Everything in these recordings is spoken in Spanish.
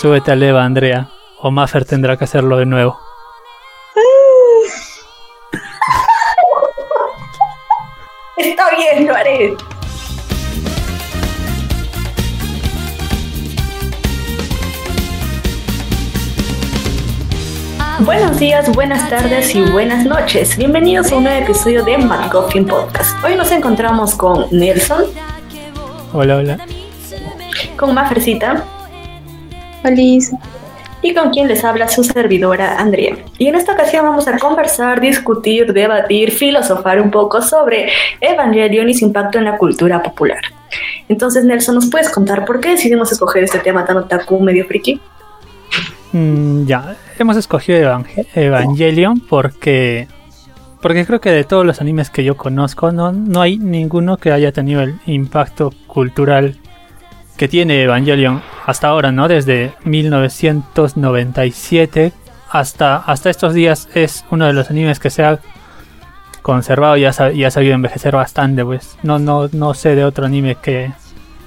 Súbete a Eva, Andrea, o Maffer tendrá que hacerlo de nuevo. Está bien, lo haré. Buenos días, buenas tardes y buenas noches. Bienvenidos a un nuevo episodio de McGuffin Podcast. Hoy nos encontramos con Nelson. Hola, hola. Con Mafercita. Feliz. Y con quien les habla su servidora Andrea. Y en esta ocasión vamos a conversar, discutir, debatir, filosofar un poco sobre Evangelion y su impacto en la cultura popular. Entonces, Nelson, ¿nos puedes contar por qué decidimos escoger este tema tan otaku medio friki? Mm, ya, hemos escogido Evangelion porque porque creo que de todos los animes que yo conozco no, no hay ninguno que haya tenido el impacto cultural que tiene Evangelion hasta ahora, ¿no? Desde 1997 hasta, hasta estos días es uno de los animes que se ha conservado y ha, y ha sabido envejecer bastante, pues no, no, no sé de otro anime que,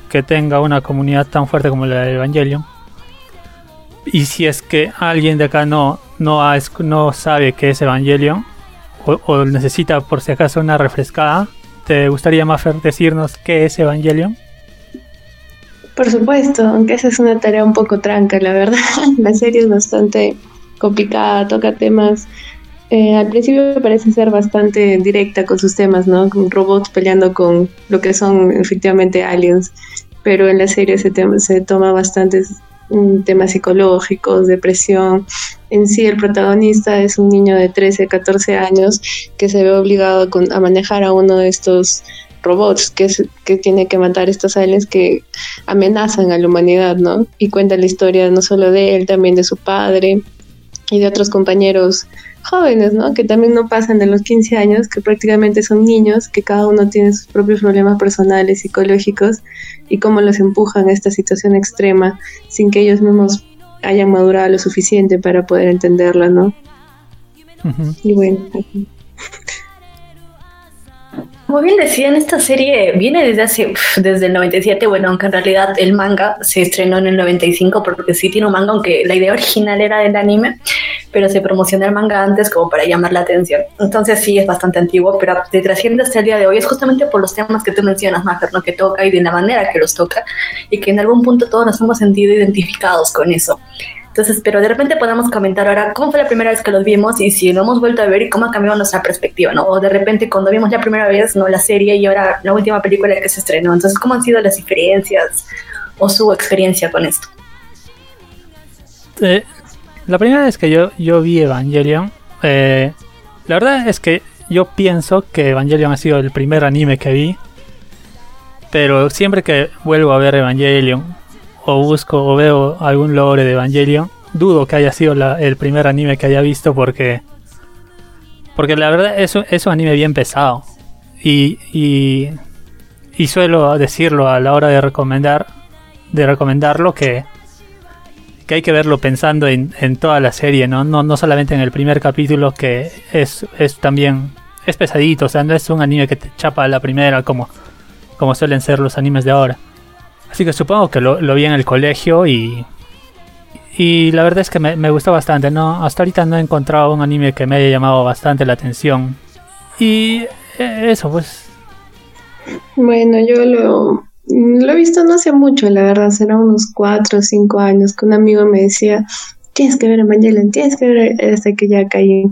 que tenga una comunidad tan fuerte como la de Evangelion. Y si es que alguien de acá no, no, no sabe qué es Evangelion o, necesita por si acaso una refrescada, ¿te gustaría, más decirnos qué es Evangelion? Por supuesto, aunque esa es una tarea un poco tranca, la verdad. La serie es bastante complicada, toca temas. Eh, al principio parece ser bastante directa con sus temas, ¿no? Con robots peleando con lo que son efectivamente aliens, pero en la serie se, se toma bastantes temas psicológicos, depresión. En sí, el protagonista es un niño de 13, 14 años que se ve obligado a manejar a uno de estos robots que, que tiene que matar estos aliens que amenazan a la humanidad, ¿no? Y cuenta la historia no solo de él, también de su padre y de otros compañeros jóvenes, ¿no? Que también no pasan de los 15 años, que prácticamente son niños, que cada uno tiene sus propios problemas personales, psicológicos, y cómo los empujan a esta situación extrema sin que ellos mismos hayan madurado lo suficiente para poder entenderla, ¿no? Y bueno. Como bien decían, esta serie viene desde hace, desde el 97, bueno, aunque en realidad el manga se estrenó en el 95 porque sí tiene un manga, aunque la idea original era del anime, pero se promocionó el manga antes como para llamar la atención. Entonces sí es bastante antiguo, pero te trasciende hasta el día de hoy. Es justamente por los temas que tú mencionas, Mafer, ¿no? que toca y de la manera que los toca y que en algún punto todos nos hemos sentido identificados con eso. Entonces, pero de repente podemos comentar ahora cómo fue la primera vez que los vimos y si lo hemos vuelto a ver y cómo ha cambiado nuestra perspectiva, ¿no? O de repente cuando vimos la primera vez, ¿no? La serie y ahora la última película que se estrenó. Entonces, ¿cómo han sido las diferencias o su experiencia con esto? Eh, la primera vez que yo, yo vi Evangelion, eh, la verdad es que yo pienso que Evangelion ha sido el primer anime que vi. Pero siempre que vuelvo a ver Evangelion, o busco o veo algún lore de Evangelion, dudo que haya sido el primer anime que haya visto porque. Porque la verdad es, es un anime bien pesado. Y, y, y, suelo decirlo a la hora de recomendar. De recomendarlo que. Que hay que verlo pensando en, en toda la serie, ¿no? ¿no? No solamente en el primer capítulo, que es, es también. Es pesadito, o sea, no es un anime que te chapa a la primera como, como suelen ser los animes de ahora. Así que supongo que lo, vi en el colegio y. Y la verdad es que me, gustó bastante, ¿no? Hasta ahorita no he encontrado un anime que me haya llamado bastante la atención. Y eh, eso, pues. Bueno, yo lo, lo he visto no hace mucho, la verdad, será unos 4 o 5 años que un amigo me decía, tienes que ver Evangelion, tienes que ver hasta que ya caí.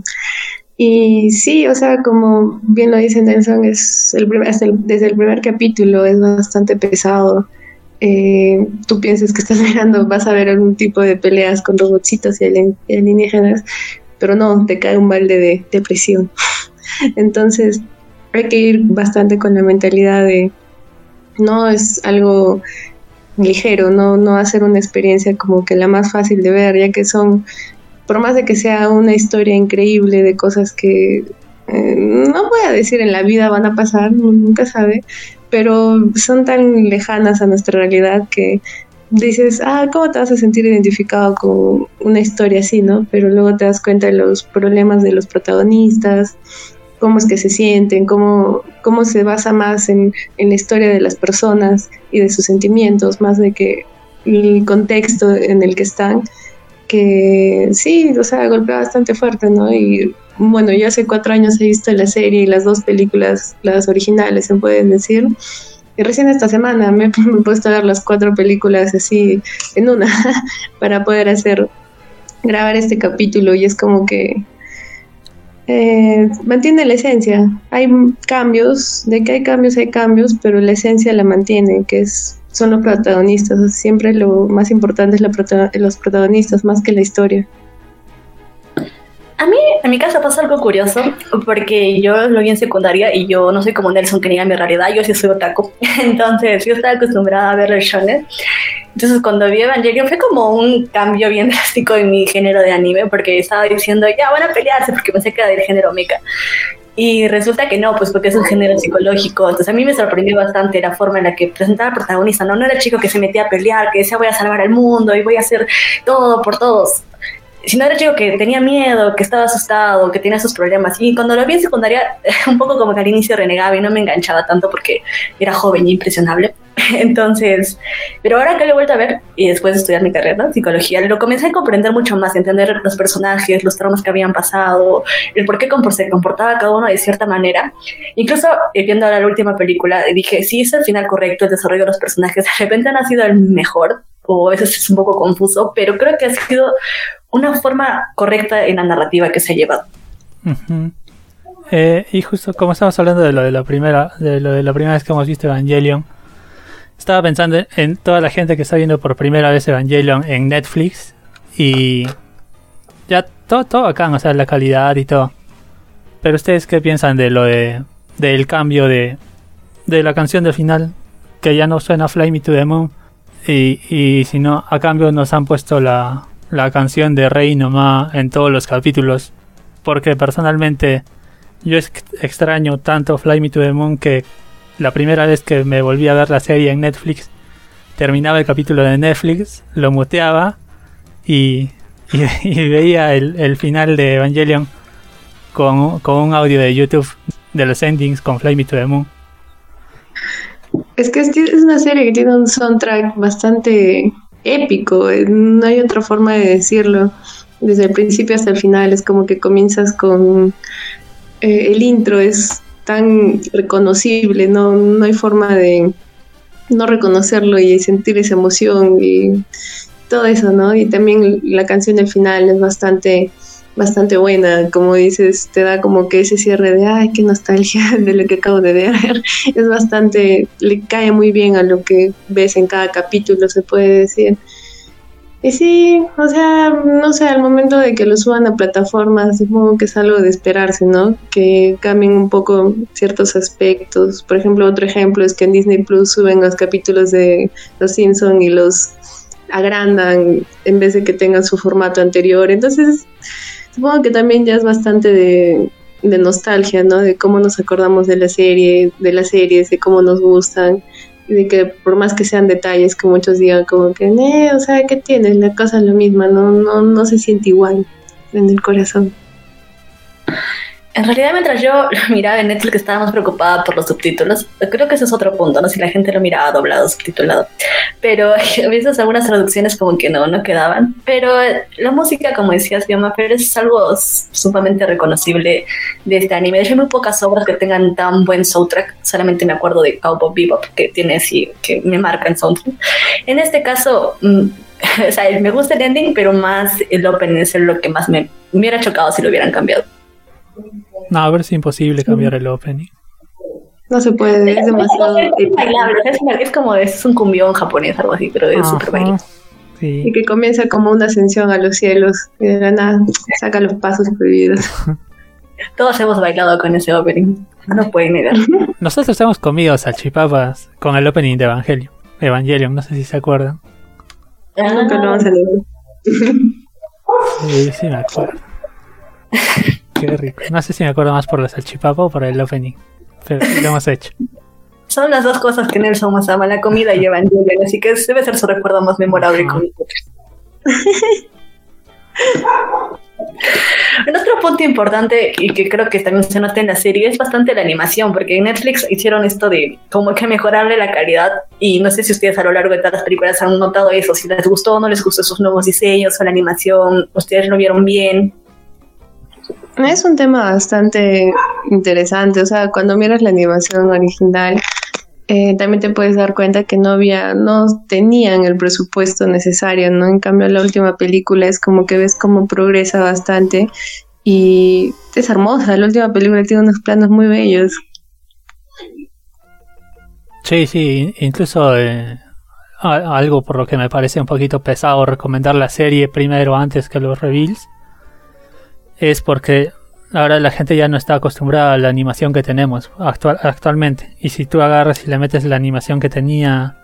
Y sí, o sea, como bien lo dice Nelson, es el, desde el primer capítulo es bastante pesado eh, tú piensas que estás mirando, vas a ver algún tipo de peleas con robotcitos y alienígenas, pero no, te cae un balde de depresión. Entonces, hay que ir bastante con la mentalidad de no es algo ligero, no, no hacer una experiencia como que la más fácil de ver, ya que son, por más de que sea una historia increíble de cosas que eh, no voy a decir en la vida van a pasar, nunca sabe, pero son tan lejanas a nuestra realidad que dices, ah, ¿cómo te vas a sentir identificado con una historia así, no? Pero luego te das cuenta de los problemas de los protagonistas, cómo es que se sienten, cómo, cómo se basa más en, en la historia de las personas y de sus sentimientos, más de que el contexto en el que están, que sí, o sea, golpea bastante fuerte, ¿no? Y bueno, yo hace cuatro años he visto la serie y las dos películas, las originales, se pueden decir. Y recién esta semana me, me he puesto a ver las cuatro películas así en una para poder hacer, grabar este capítulo y es como que eh, mantiene la esencia. Hay cambios, de que hay cambios, hay cambios, pero la esencia la mantiene, que es son los protagonistas. Siempre lo más importante es la los protagonistas más que la historia. A mí, en mi caso, pasa algo curioso, porque yo lo vi en secundaria y yo no soy como Nelson que niega mi realidad, yo sí soy otaku. Entonces, yo estaba acostumbrada a ver el shonen. Entonces, cuando vi Evangelion fue como un cambio bien drástico en mi género de anime, porque estaba diciendo, ya van a pelearse, porque pensé que era del género mecha. Y resulta que no, pues porque es un género psicológico. Entonces a mí me sorprendió bastante la forma en la que presentaba al protagonista. No, no era el chico que se metía a pelear, que decía voy a salvar al mundo y voy a hacer todo por todos. Sino era chico que tenía miedo, que estaba asustado, que tenía sus problemas. Y cuando lo vi en secundaria, un poco como que al inicio renegaba y no me enganchaba tanto porque era joven y impresionable. Entonces, pero ahora que lo he vuelto a ver y después de estudiar mi carrera, psicología, lo comencé a comprender mucho más, entender los personajes, los traumas que habían pasado, el por qué se comportaba cada uno de cierta manera. Incluso eh, viendo ahora la última película, dije, sí, es el final correcto, el desarrollo de los personajes, de repente no sido el mejor, o veces es un poco confuso, pero creo que ha sido una forma correcta en la narrativa que se ha llevado. Eh, y justo como estamos hablando de lo de la primera, de lo de la primera vez que hemos visto Evangelion, estaba pensando en toda la gente que está viendo por primera vez Evangelion en Netflix y ya todo, todo acá, o sea, la calidad y todo. Pero ustedes qué piensan de lo de del cambio de, de la canción del final que ya no suena Fly Me to the Moon y, y si no a cambio nos han puesto la, la canción de Rey nomás en todos los capítulos porque personalmente yo extraño tanto Fly Me to the Moon que la primera vez que me volví a ver la serie en Netflix, terminaba el capítulo de Netflix, lo muteaba y, veía el, final de Evangelion con, un audio de YouTube de los endings con Fly Me to the Moon. Es que es una serie que tiene un soundtrack bastante épico, eh, no hay otra forma de decirlo. Desde el principio hasta el final es como que comienzas con eh, el intro, es tan reconocible, no, no hay forma de no reconocerlo y sentir esa emoción y todo eso, ¿no? Y también la canción del final es bastante bastante buena, como dices, te da como que ese cierre de, ay, qué nostalgia de lo que acabo de ver, es bastante, le cae muy bien a lo que ves en cada capítulo, se puede decir. Y sí, o sea, no sé, al momento de que lo suban a plataformas, supongo que es algo de esperarse, ¿no? Que cambien un poco ciertos aspectos. Por ejemplo, otro ejemplo es que en Disney Plus suben los capítulos de Los Simpson y los agrandan en vez de que tengan su formato anterior. Entonces, supongo que también ya es bastante de, de nostalgia, ¿no? De cómo nos acordamos de la serie, de las series, de cómo nos gustan y de que por más que sean detalles que muchos digan como que, eh, o sea, ¿qué tienes? La cosa es la misma, no, no, no se siente igual en el corazón. En realidad, mientras yo miraba en Netflix, estaba más preocupada por los subtítulos. Creo que ese es otro punto, ¿no? Si la gente lo miraba doblado, subtitulado. Pero a veces algunas traducciones como que no, no quedaban. Pero la música, como decías, Biomafer, es algo sumamente reconocible de este anime. De hecho, hay muy pocas obras que tengan tan buen soundtrack. Solamente me acuerdo de Cowboy Bebop, que tiene así, que me marca en soundtrack. En este caso, mm, o sea, me gusta el ending, pero más el opening es lo que más me, me hubiera chocado si lo hubieran cambiado. No, a ver es imposible cambiar el opening. No se puede, es, demasiado. Es, es, como es un cumbión japonés, algo así, pero es súper bailable. Y que comienza como una ascensión a los cielos y de la nada saca los pasos prohibidos. Todos hemos bailado con ese opening, no pueden negar. Nosotros hemos comido salchipapas con el opening de Evangelion. Evangelion, no sé si se acuerdan. Ah, nunca lo vamos a leer. Sí, sí me acuerdo. Qué rico. No sé si me acuerdo más por la salchipapa o por el opening, pero lo hemos hecho. Son las dos cosas que Nelson más ama, la comida y Evangelion, así que debe ser su recuerdo más memorable con nosotros. Un otro punto importante y que creo que también se nota en la serie es bastante la animación, porque en Netflix hicieron esto de como que mejorarle la calidad y no sé si ustedes a lo largo de todas las películas han notado eso, si les gustó o no les gustó sus nuevos diseños o la animación, ustedes lo vieron bien. Es un tema bastante interesante, o sea, cuando miras la animación original, eh, también te puedes dar cuenta que no había, no tenían el presupuesto necesario, ¿no? En cambio, la última película es como que ves cómo progresa bastante y es hermosa. La última película tiene unos planos muy bellos. Sí, sí, incluso eh, algo por lo que me parece un poquito pesado recomendar la serie primero antes que los reveals es porque ahora la gente ya no está acostumbrada a la animación que tenemos actual, actualmente. Y si tú agarras y le metes la animación que tenía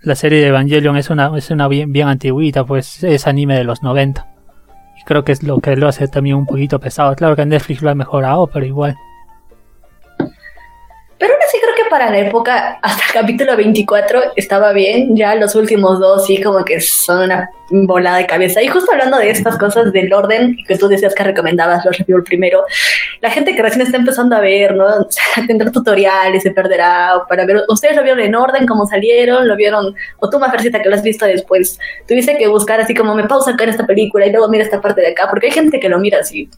la serie de Evangelion, es una, es una bien, bien antiguita, pues es anime de los 90. Y creo que es lo que lo hace también un poquito pesado. Claro que Netflix lo ha mejorado, pero igual. Pero creo que para la época, hasta capítulo 24 estaba bien. Ya los últimos dos sí como que son una volada de cabeza. Y justo hablando de estas cosas del orden que tú decías que recomendabas los reviews primero, la gente que recién está empezando a ver, ¿no? tendrá tutoriales, se perderá para ver. Ustedes lo vieron en orden, cómo salieron, lo vieron, o tú, Mafercita, que lo has visto después. Tuviste que buscar así como me pausa acá en esta película y luego mira esta parte de acá, porque hay gente que lo mira así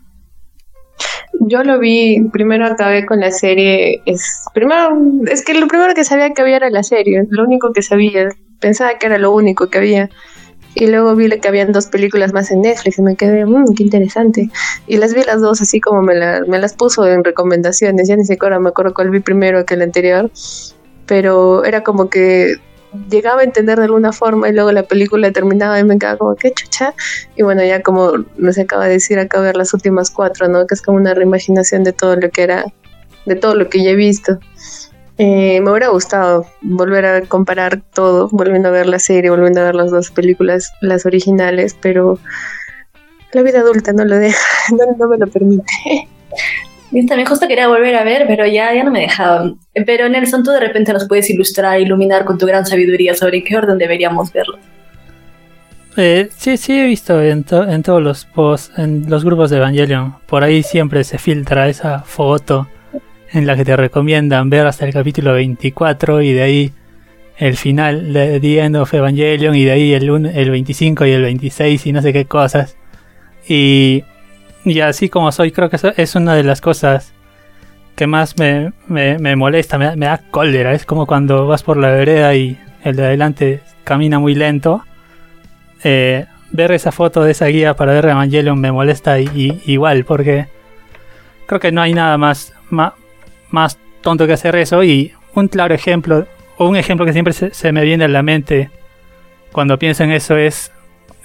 yo lo vi, primero acabé con la serie, es primero, es que lo primero que sabía que había era la serie, lo único que sabía, pensaba que era lo único que había. Y luego vi que habían dos películas más en Netflix y me quedé, mmm, qué interesante. Y las vi las dos así como me, me las puso en recomendaciones, ya ni sé me acuerdo cuál vi primero que el anterior, pero era como que llegaba a entender de alguna forma y luego la película terminaba y me quedaba como, qué chucha. Y bueno, ya como nos acaba de decir acá ver las últimas cuatro, ¿no? Que es como una reimaginación de todo lo que era, de todo lo que ya he visto. Eh, me hubiera gustado volver a comparar todo, volviendo a ver la serie, volviendo a ver las dos películas, las originales, pero la vida adulta no lo deja, no, no me lo permite. Yo también justo quería volver a ver, pero ya, ya no me dejaban. Pero Nelson, tú de repente nos puedes ilustrar, iluminar con tu gran sabiduría sobre qué orden deberíamos verlo. Eh, sí, sí he visto en, en todos los posts, en los grupos de Evangelion, por ahí siempre se filtra esa foto en la que te recomiendan ver hasta el capítulo 24 y de ahí el final de The End of Evangelion y de ahí el, el 25 y el 26 y no sé qué cosas. Y y así como soy, creo que eso es una de las cosas que más me, molesta, me, da cólera. Es como cuando vas por la vereda y el de adelante camina muy lento. Eh, ver esa foto de esa guía para ver Evangelion me molesta igual, porque creo que no hay nada más, más, tonto que hacer eso. Y un claro ejemplo, o un ejemplo que siempre se, se me viene a la mente cuando pienso en eso es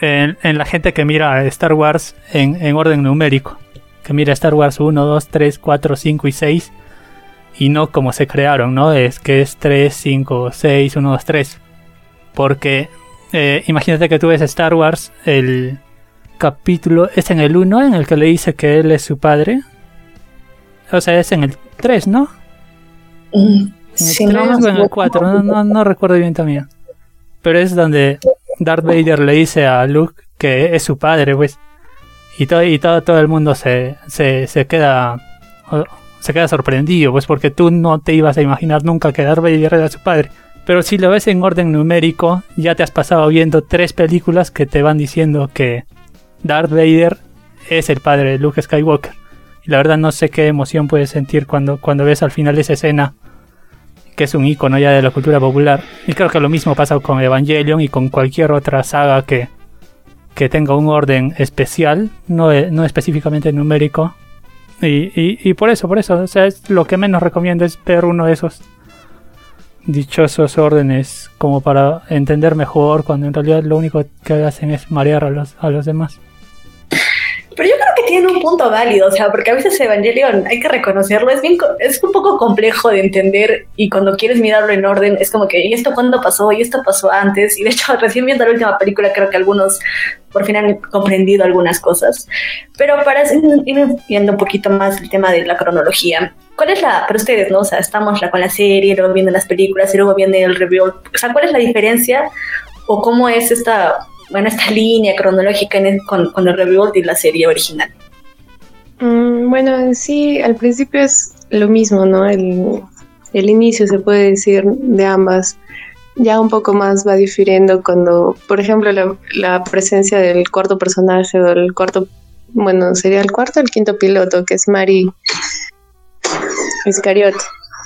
en, la gente que mira Star Wars en, orden numérico. Que mira Star Wars 1, 2, 3, 4, 5 y 6. Y no como se crearon, ¿no? Es que es 3, 5, 6, 1, 2, 3. Porque eh, imagínate que tú ves Star Wars, el capítulo es en el 1 en el que le dice que él es su padre. O sea, es en el 3, ¿no? Mm, en el 3 o en el 4, no, no, no recuerdo bien también. Pero es donde Darth Vader le dice a Luke que es su padre, pues. Y todo, y todo, todo el mundo se, se, se queda se queda sorprendido, pues porque tú no te ibas a imaginar nunca que Darth Vader era su padre. Pero si lo ves en orden numérico, ya te has pasado viendo tres películas que te van diciendo que Darth Vader es el padre de Luke Skywalker. Y la verdad no sé qué emoción puedes sentir cuando, cuando ves al final esa escena que es un icono ya de la cultura popular. Y creo que lo mismo pasa con Evangelion y con cualquier otra saga que, que tenga un orden especial, no, e, no específicamente numérico. Y, y, por eso, por eso, o sea, es lo que menos recomiendo es ver uno de esos dichosos órdenes como para entender mejor cuando en realidad lo único que hacen es marear a los, a los demás. Pero yo creo que tiene un punto válido, o sea, porque a veces Evangelion, hay que reconocerlo, es bien, es un poco complejo de entender y cuando quieres mirarlo en orden, es como que, ¿y esto cuándo pasó? ¿Y esto pasó antes? Y de hecho, recién viendo la última película, creo que algunos por fin han comprendido algunas cosas. Pero para ir viendo un poquito más el tema de la cronología, ¿cuál es la, para ustedes, no? O sea, estamos con la serie, luego viendo las películas y luego viene el review. O sea, ¿cuál es la diferencia o cómo es esta bueno, esta línea cronológica con, con, el Rebuild y la serie original. Mm, bueno, sí, al principio es lo mismo, ¿no? El, el inicio se puede decir de ambas. Ya un poco más va difiriendo cuando, por ejemplo, la, la presencia del cuarto personaje o el cuarto, bueno, sería el cuarto o el quinto piloto, que es Mari Iscariote.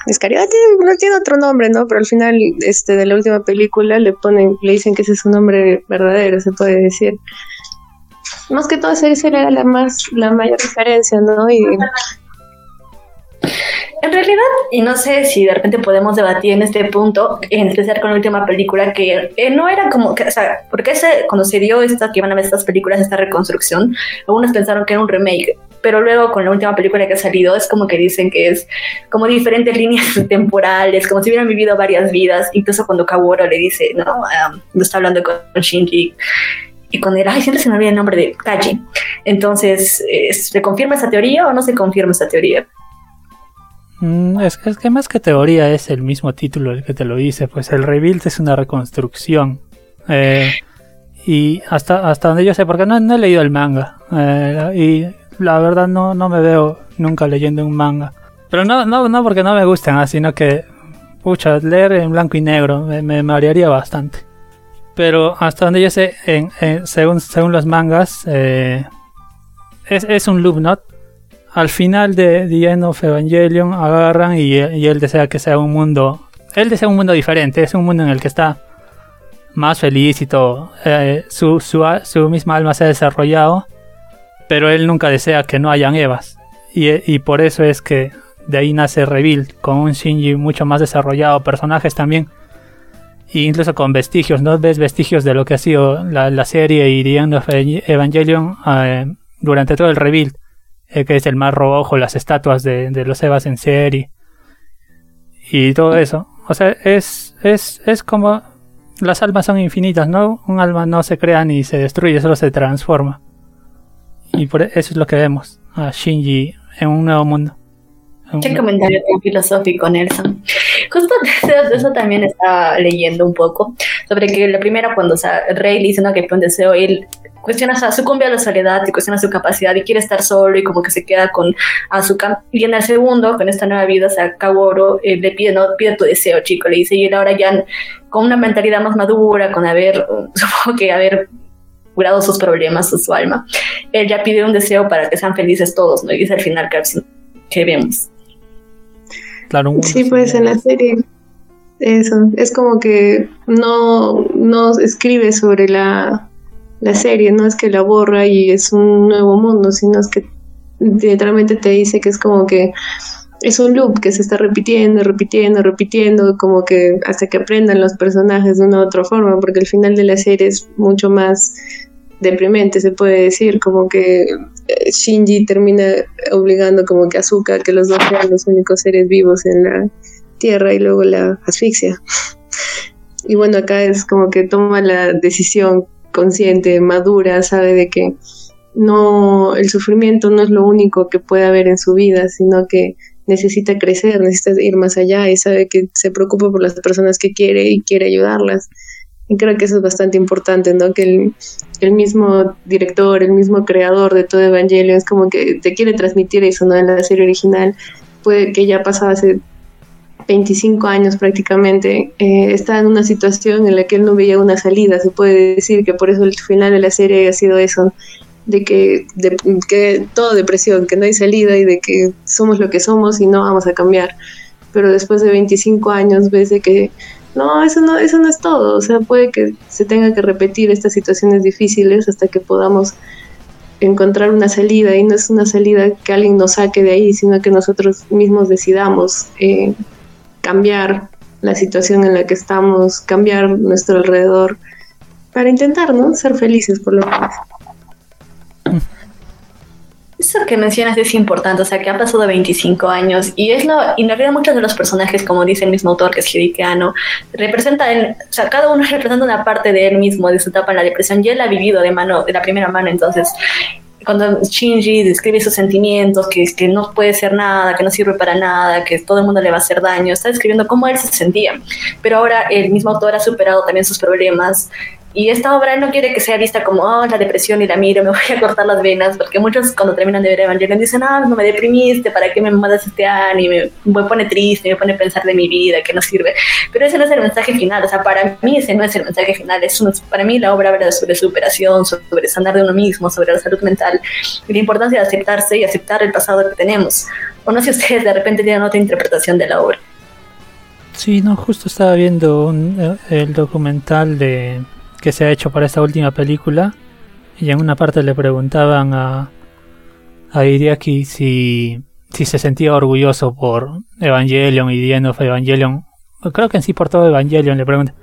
Iscariote no tiene otro nombre, ¿no? Pero al final este, de la última película le ponen, le dicen que ese es su nombre verdadero, se puede decir. Más que todo esa era la más, la mayor diferencia, ¿no? Y en realidad, y no sé si de repente podemos debatir en este punto, en especial con la última película, que eh, no era como que, o sea, porque ese, cuando se dio esta, que iban a ver estas películas, esta reconstrucción, algunos pensaron que era un remake, pero luego con la última película que ha salido es como que dicen que es como diferentes líneas temporales, como si hubieran vivido varias vidas, incluso cuando Kaworu le dice, no, um, no está hablando con Shinji, y con él, ay, siempre se me olvida el nombre de Kaji. Entonces, ¿se confirma esa teoría o no se confirma esa teoría? Mm, es, es, que más que teoría es el mismo título el que te lo dice, pues el rebuild es una reconstrucción. Eh, y hasta, hasta donde yo sé, porque no, he leído el manga. Eh, y la verdad no, no me veo nunca leyendo un manga. Pero no, no, no porque no me gusten, ah, sino que, pucha, leer en blanco y negro me, me marearía bastante. Pero hasta donde yo sé, en, según, según los mangas, eh, es, es un loop, ¿no? Al final de The End of Evangelion agarran y, él desea que sea un mundo. Él desea un mundo diferente, es un mundo en el que está más feliz y todo. Eh, su, su, misma alma se ha desarrollado, pero él nunca desea que no hayan Evas. Y, por eso es que de ahí nace Reveal, con un Shinji mucho más desarrollado, personajes también. E incluso con vestigios, ¿no? Ves vestigios de lo que ha sido la, serie y The End of Evangelion eh, durante todo el Reveal eh, que es el mar rojo, las estatuas de, los Evas en serie y todo eso. O sea, es, es, es como las almas son infinitas, ¿no? Un alma no se crea ni se destruye, solo se transforma. Y por e, eso es lo que vemos a Shinji en un nuevo mundo. Qué comentario filosófico, Nelson. Justo de eso, también estaba leyendo un poco, sobre que la primera cuando o sea, Rey dice ¿no? que fue un deseo, él cuestiona, o sucumbe a la soledad y cuestiona su capacidad y quiere estar solo y como que se queda con Azuka. Y en el segundo, con esta nueva vida, o sea, Kaworu eh, le pide, no, pide tu deseo, chico, le dice, y él ahora ya con una mentalidad más madura, con haber, supongo que haber curado sus problemas, su alma, él ya pide un deseo para que sean felices todos, ¿no? Y dice al final que, que vemos. Claro, sí, pues en la serie eso, es como que no, no escribe sobre la la serie, no es que la borra y es un nuevo mundo, sino es que literalmente te dice que es como que es un loop que se está repitiendo, repitiendo, repitiendo, como que hasta que aprendan los personajes de una u otra forma, porque el final de la serie es mucho más deprimente, se puede decir, como que eh, Shinji termina obligando como que a que los dos sean los únicos seres vivos en la Tierra y luego la asfixia. Y bueno, acá es como que toma la decisión consciente, madura, sabe de que no, el sufrimiento no es lo único que puede haber en su vida, sino que necesita crecer, necesita ir más allá y sabe que se preocupa por las personas que quiere y quiere ayudarlas. Y creo que eso es bastante importante, ¿no? Que el, mismo director, el mismo creador de todo Evangelio es como que te quiere transmitir eso, ¿no? En la serie original, puede que ya pasaba hace 25 años prácticamente, eh, está en una situación en la que él no veía una salida. Se puede decir que por eso el final de la serie ha sido eso, de que, de, que todo depresión, que no hay salida y de que somos lo que somos y no vamos a cambiar. Pero después de 25 años ves de que no, eso no, eso no es todo. O sea, puede que se tenga que repetir estas situaciones difíciles hasta que podamos encontrar una salida y no es una salida que alguien nos saque de ahí, sino que nosotros mismos decidamos eh, cambiar la situación en la que estamos, cambiar nuestro alrededor, para intentar, ¿no? Ser felices por lo menos. Eso que mencionas es importante, o sea, que han pasado 25 años y es lo, y en realidad muchos de los personajes, como dice el mismo autor, que es Hidekiano, representan, o sea, cada uno representa una parte de él mismo, de su etapa en la depresión, y él ha vivido de mano, de la primera mano, entonces cuando Shinji describe sus sentimientos, que, que no puede ser nada, que no sirve para nada, que todo el mundo le va a hacer daño, está describiendo cómo él se sentía. Pero ahora el mismo autor ha superado también sus problemas Y esta obra no quiere que sea vista como, oh, la depresión y la miro, me voy a cortar las venas, porque muchos cuando terminan de ver Evangelion dicen, ah, no me deprimiste, ¿para qué me mandas este anime? Me pone triste, me pone a pensar de mi vida, que no sirve. Pero ese no es el mensaje final, o sea, para mí ese no es el mensaje final, es para mí la obra habla sobre superación, sobre sanar de uno mismo, sobre la salud mental, y la importancia de aceptarse y aceptar el pasado que tenemos. O no sé si ustedes de repente tienen otra interpretación de la obra. Sí, no, justo estaba viendo eh, el documental de que se ha hecho para esta última película y en una parte le preguntaban a, a Iriaki si, si se sentía orgulloso por Evangelion y The Evangelion. Creo que en sí por todo Evangelion le pregunta.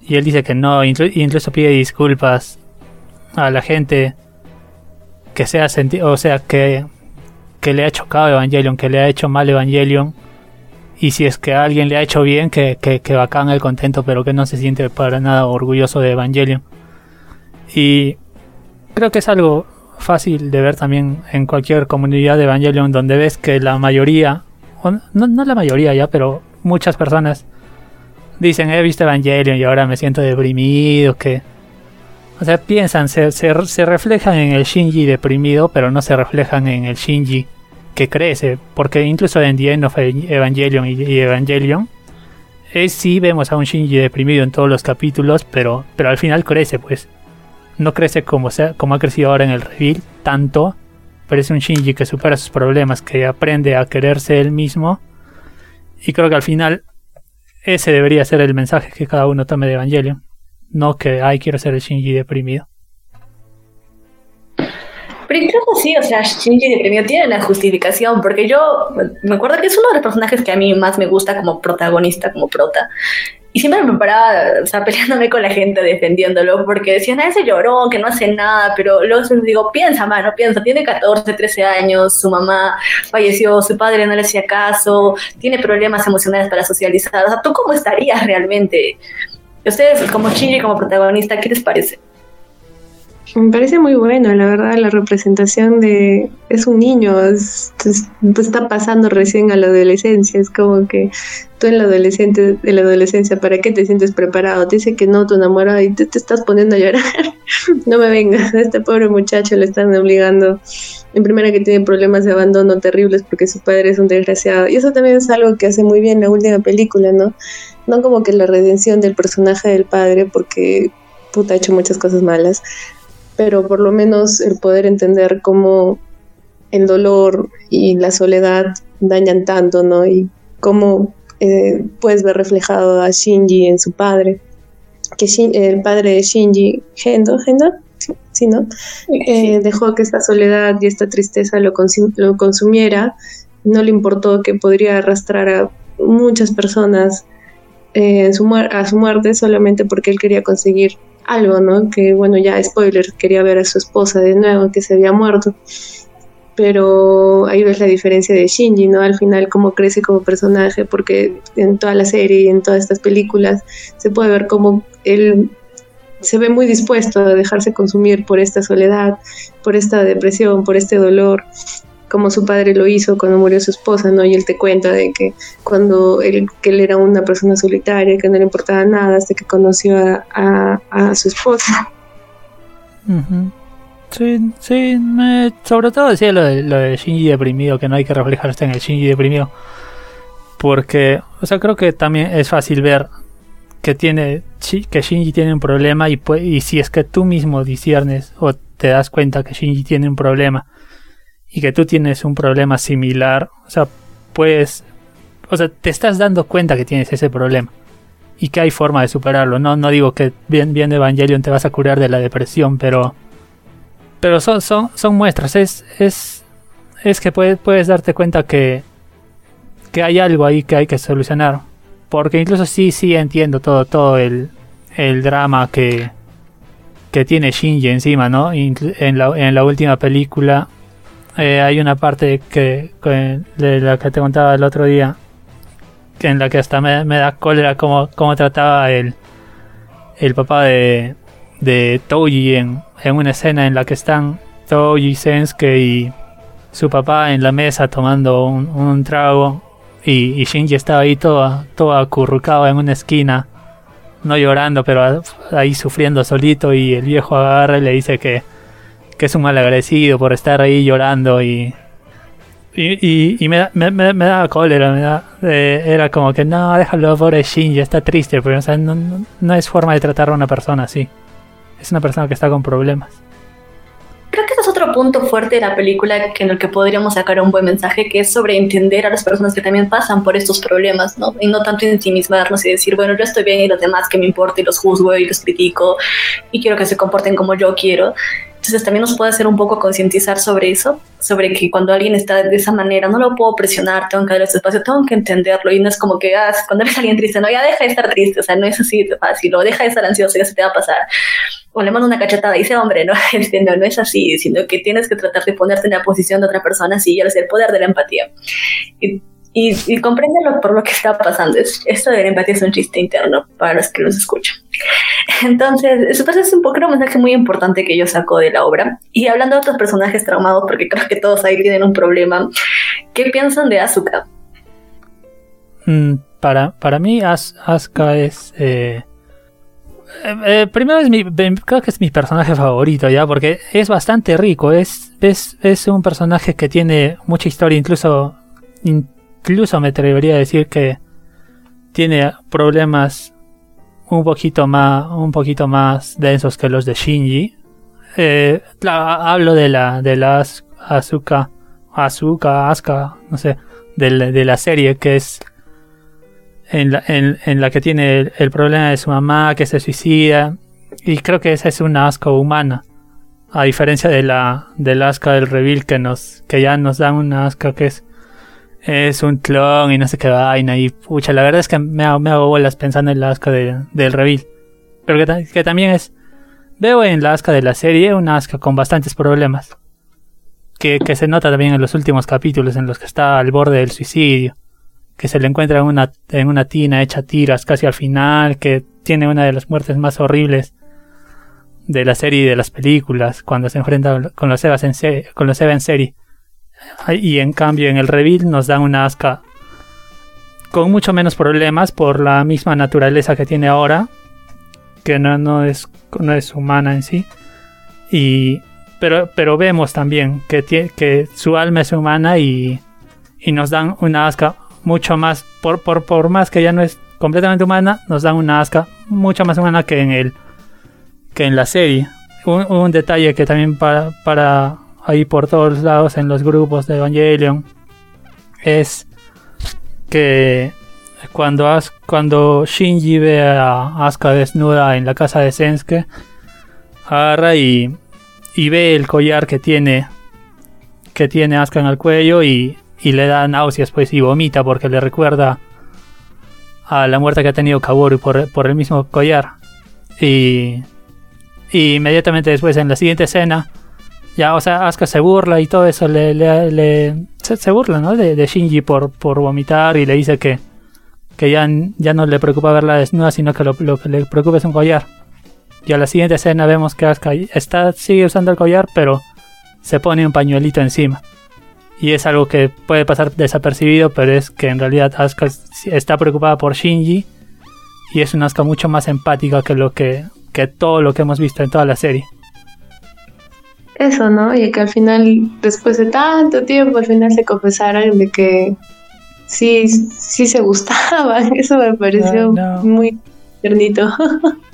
Y él dice que no, incluso pide disculpas a la gente que sea sentido, o sea, que, que le ha chocado Evangelion, que le ha hecho mal Evangelion y si es que a alguien le ha hecho bien, que, que, que bacán el contento, pero que no se siente para nada orgulloso de Evangelion. Y creo que es algo fácil de ver también en cualquier comunidad de Evangelion donde ves que la mayoría, no, no la mayoría ya, pero muchas personas dicen he visto Evangelion y ahora me siento deprimido, que... O sea, piensan, se, se, se reflejan en el Shinji deprimido, pero no se reflejan en el Shinji que crece, porque incluso en The End of Evangelion y Evangelion, es, sí vemos a un Shinji deprimido en todos los capítulos, pero, pero al final crece, pues. No crece como, sea, como ha crecido ahora en el reveal, tanto, pero es un Shinji que supera sus problemas, que aprende a quererse él mismo. Y creo que al final ese debería ser el mensaje que cada uno tome de Evangelion. No que, ay, quiero ser el Shinji deprimido. Pero incluso sí, o sea, Shinji deprimido tiene una justificación, porque yo me acuerdo que es uno de los personajes que a mí más me gusta como protagonista, como prota. Y siempre me paraba, o peleándome con la gente, defendiéndolo, porque decían, a ese llorón, que no hace nada, pero luego digo, piensa, mano, piensa, tiene 14, 13 años, su mamá falleció, su padre no le hacía caso, tiene problemas emocionales para socializar, o sea, ¿tú cómo estarías realmente? Ustedes, como Shinji, como protagonista, ¿qué les parece? Me parece muy bueno, la verdad, la representación de... Es un niño, pues, está pasando recién a la adolescencia, es como que tú en la, adolescente, en la adolescencia, ¿para qué te sientes preparado? Te dice que no, tu enamorado y te, te estás poniendo a llorar. no me vengas, este pobre muchacho le están obligando, en primera que tiene problemas de abandono terribles porque su padre es un desgraciado. Y eso también es algo que hace muy bien la última película, ¿no? No como que la redención del personaje del padre, porque puta ha hecho muchas cosas malas, pero por lo menos el poder entender cómo el dolor y la soledad dañan tanto, ¿no? Y cómo eh, puedes ver reflejado a Shinji en su padre, que el padre de Shinji, Gendo, Gendo, sí, ¿no? Eh, dejó que esta soledad y esta tristeza lo, lo consumiera, no le importó que podría arrastrar a muchas personas eh, su a su muerte solamente porque él quería conseguir algo, ¿no? Que bueno, ya spoiler, quería ver a su esposa de nuevo, que se había muerto. Pero ahí ves la diferencia de Shinji, ¿no? Al final cómo crece como personaje, porque en toda la serie y en todas estas películas se puede ver cómo él se ve muy dispuesto a dejarse consumir por esta soledad, por esta depresión, por este dolor como su padre lo hizo cuando murió su esposa, ¿no? Y él te cuenta de que cuando él, que era una persona solitaria, que no le importaba nada hasta que conoció a, a, su esposa. Sí, sí, sobre todo decía lo de, lo de Shinji deprimido, que no hay que reflejarse en el Shinji deprimido. Porque, o sea, creo que también es fácil ver que tiene que Shinji tiene un problema y, y si es que tú mismo disiernes o te das cuenta que Shinji tiene un problema y que tú tienes un problema similar, o sea, pues, o sea, te estás dando cuenta que tienes ese problema y que hay forma de superarlo. No, no digo que bien, bien Evangelion te vas a curar de la depresión, pero, pero son, son, son muestras. Es, es, es que puedes, puedes darte cuenta que, que hay algo ahí que hay que solucionar. Porque incluso sí, sí entiendo todo, todo el, el drama que, que tiene Shinji encima, ¿no? En la, en la última película eh, hay una parte que, de la que te contaba el otro día, en la que hasta me, da cólera cómo, cómo trataba el, el papá de, de Toji en, en una escena en la que están Toji, Sensuke y su papá en la mesa tomando un, trago y, Shinji estaba ahí todo, todo acurrucado en una esquina no llorando, pero ahí sufriendo solito y el viejo agarra y le dice que, que es un mal agradecido por estar ahí llorando y y, me, me, me, me, daba cólera, me da, eh, era como que no, déjalo, pobre Shinji, está triste, pero o sea, no, no, no, es forma de tratar a una persona así. Es una persona que está con problemas. Creo que ese es otro punto fuerte de la película que en el que podríamos sacar un buen mensaje, que es sobre entender a las personas que también pasan por estos problemas, ¿no? Y no tanto ensimismarnos y decir, bueno, yo estoy bien y los demás que me importa y los juzgo y los critico y quiero que se comporten como yo quiero. Entonces también nos puede hacer un poco concientizar sobre eso, sobre que cuando alguien está de esa manera, no lo puedo presionar, tengo que darle ese espacio, tengo que entenderlo y no es como que ah, cuando eres alguien triste, no, ya deja de estar triste, o sea, no es así de fácil, o deja de estar ansioso, ya se te va a pasar. O le mando una cachetada y dice, hombre, no, no, no es así, sino que tienes que tratar de ponerte en la posición de otra persona, así, ya es el poder de la empatía. Y y, y compréndelo por lo que está pasando. Esto de la empatía es un chiste interno para los que los escuchan. Entonces, eso es un poco un mensaje muy importante que yo saco de la obra. Y hablando de otros personajes traumados, porque creo que todos ahí tienen un problema, ¿qué piensan de Asuka? Mm, para, para mí, Asuka es... Eh, eh, eh, primero es mi, creo que es mi personaje favorito ya, porque es bastante rico, es, es, es un personaje que tiene mucha historia, incluso incluso me atrevería a decir que tiene problemas un poquito más, un poquito más densos que los de Shinji. Eh, hablo de la, de las Azuka, Azuka, Asuka, no sé, de la, de la serie que es en la, en, la que tiene el, el, problema de su mamá que se suicida. Y creo que esa es una Asuka humana. A diferencia de la, del Asuka del Reveal que nos, que ya nos dan una Asuka que es es un clon y no sé qué vaina. Y pucha, la verdad es que me hago, me hago bolas pensando en la asca de, del reveal. Pero que, que, también es. Veo en la asca de la serie una asca con bastantes problemas. Que, que, se nota también en los últimos capítulos en los que está al borde del suicidio. Que se le encuentra en una, en una tina hecha tiras casi al final. Que tiene una de las muertes más horribles de la serie y de las películas. Cuando se enfrenta con los Evas en, serie, con los Eva en serie y en cambio en el reveal nos dan una Asuka con mucho menos problemas por la misma naturaleza que tiene ahora, que no, no, es, no es humana en sí. Y, pero, pero vemos también que, que su alma es humana y, y nos dan una Asuka mucho más, por, por, por más que ya no es completamente humana, nos dan una Asuka mucho más humana que en el que en la serie. Un, un detalle que también para, para ahí por todos lados en los grupos de Evangelion es que cuando, As cuando Shinji ve a Asuka desnuda en la casa de Sensuke, agarra y, y ve el collar que tiene que tiene Asuka en el cuello y, y, le da náuseas pues y vomita porque le recuerda a la muerte que ha tenido Kaworu por, por el mismo collar. Y, y inmediatamente después en la siguiente escena ya, o sea, Asuka se burla y todo eso, le, le, le se, burla, ¿no? De, de, Shinji por, por vomitar y le dice que, que ya, ya no le preocupa verla desnuda, sino que lo, lo, que le preocupa es un collar. Y a la siguiente escena vemos que Asuka está, sigue usando el collar, pero se pone un pañuelito encima. Y es algo que puede pasar desapercibido, pero es que en realidad Asuka está preocupada por Shinji y es una Asuka mucho más empática que lo que, que todo lo que hemos visto en toda la serie eso, ¿no? Y que al final, después de tanto tiempo, al final se confesaran de que sí, sí se gustaban. Eso me pareció muy tiernito.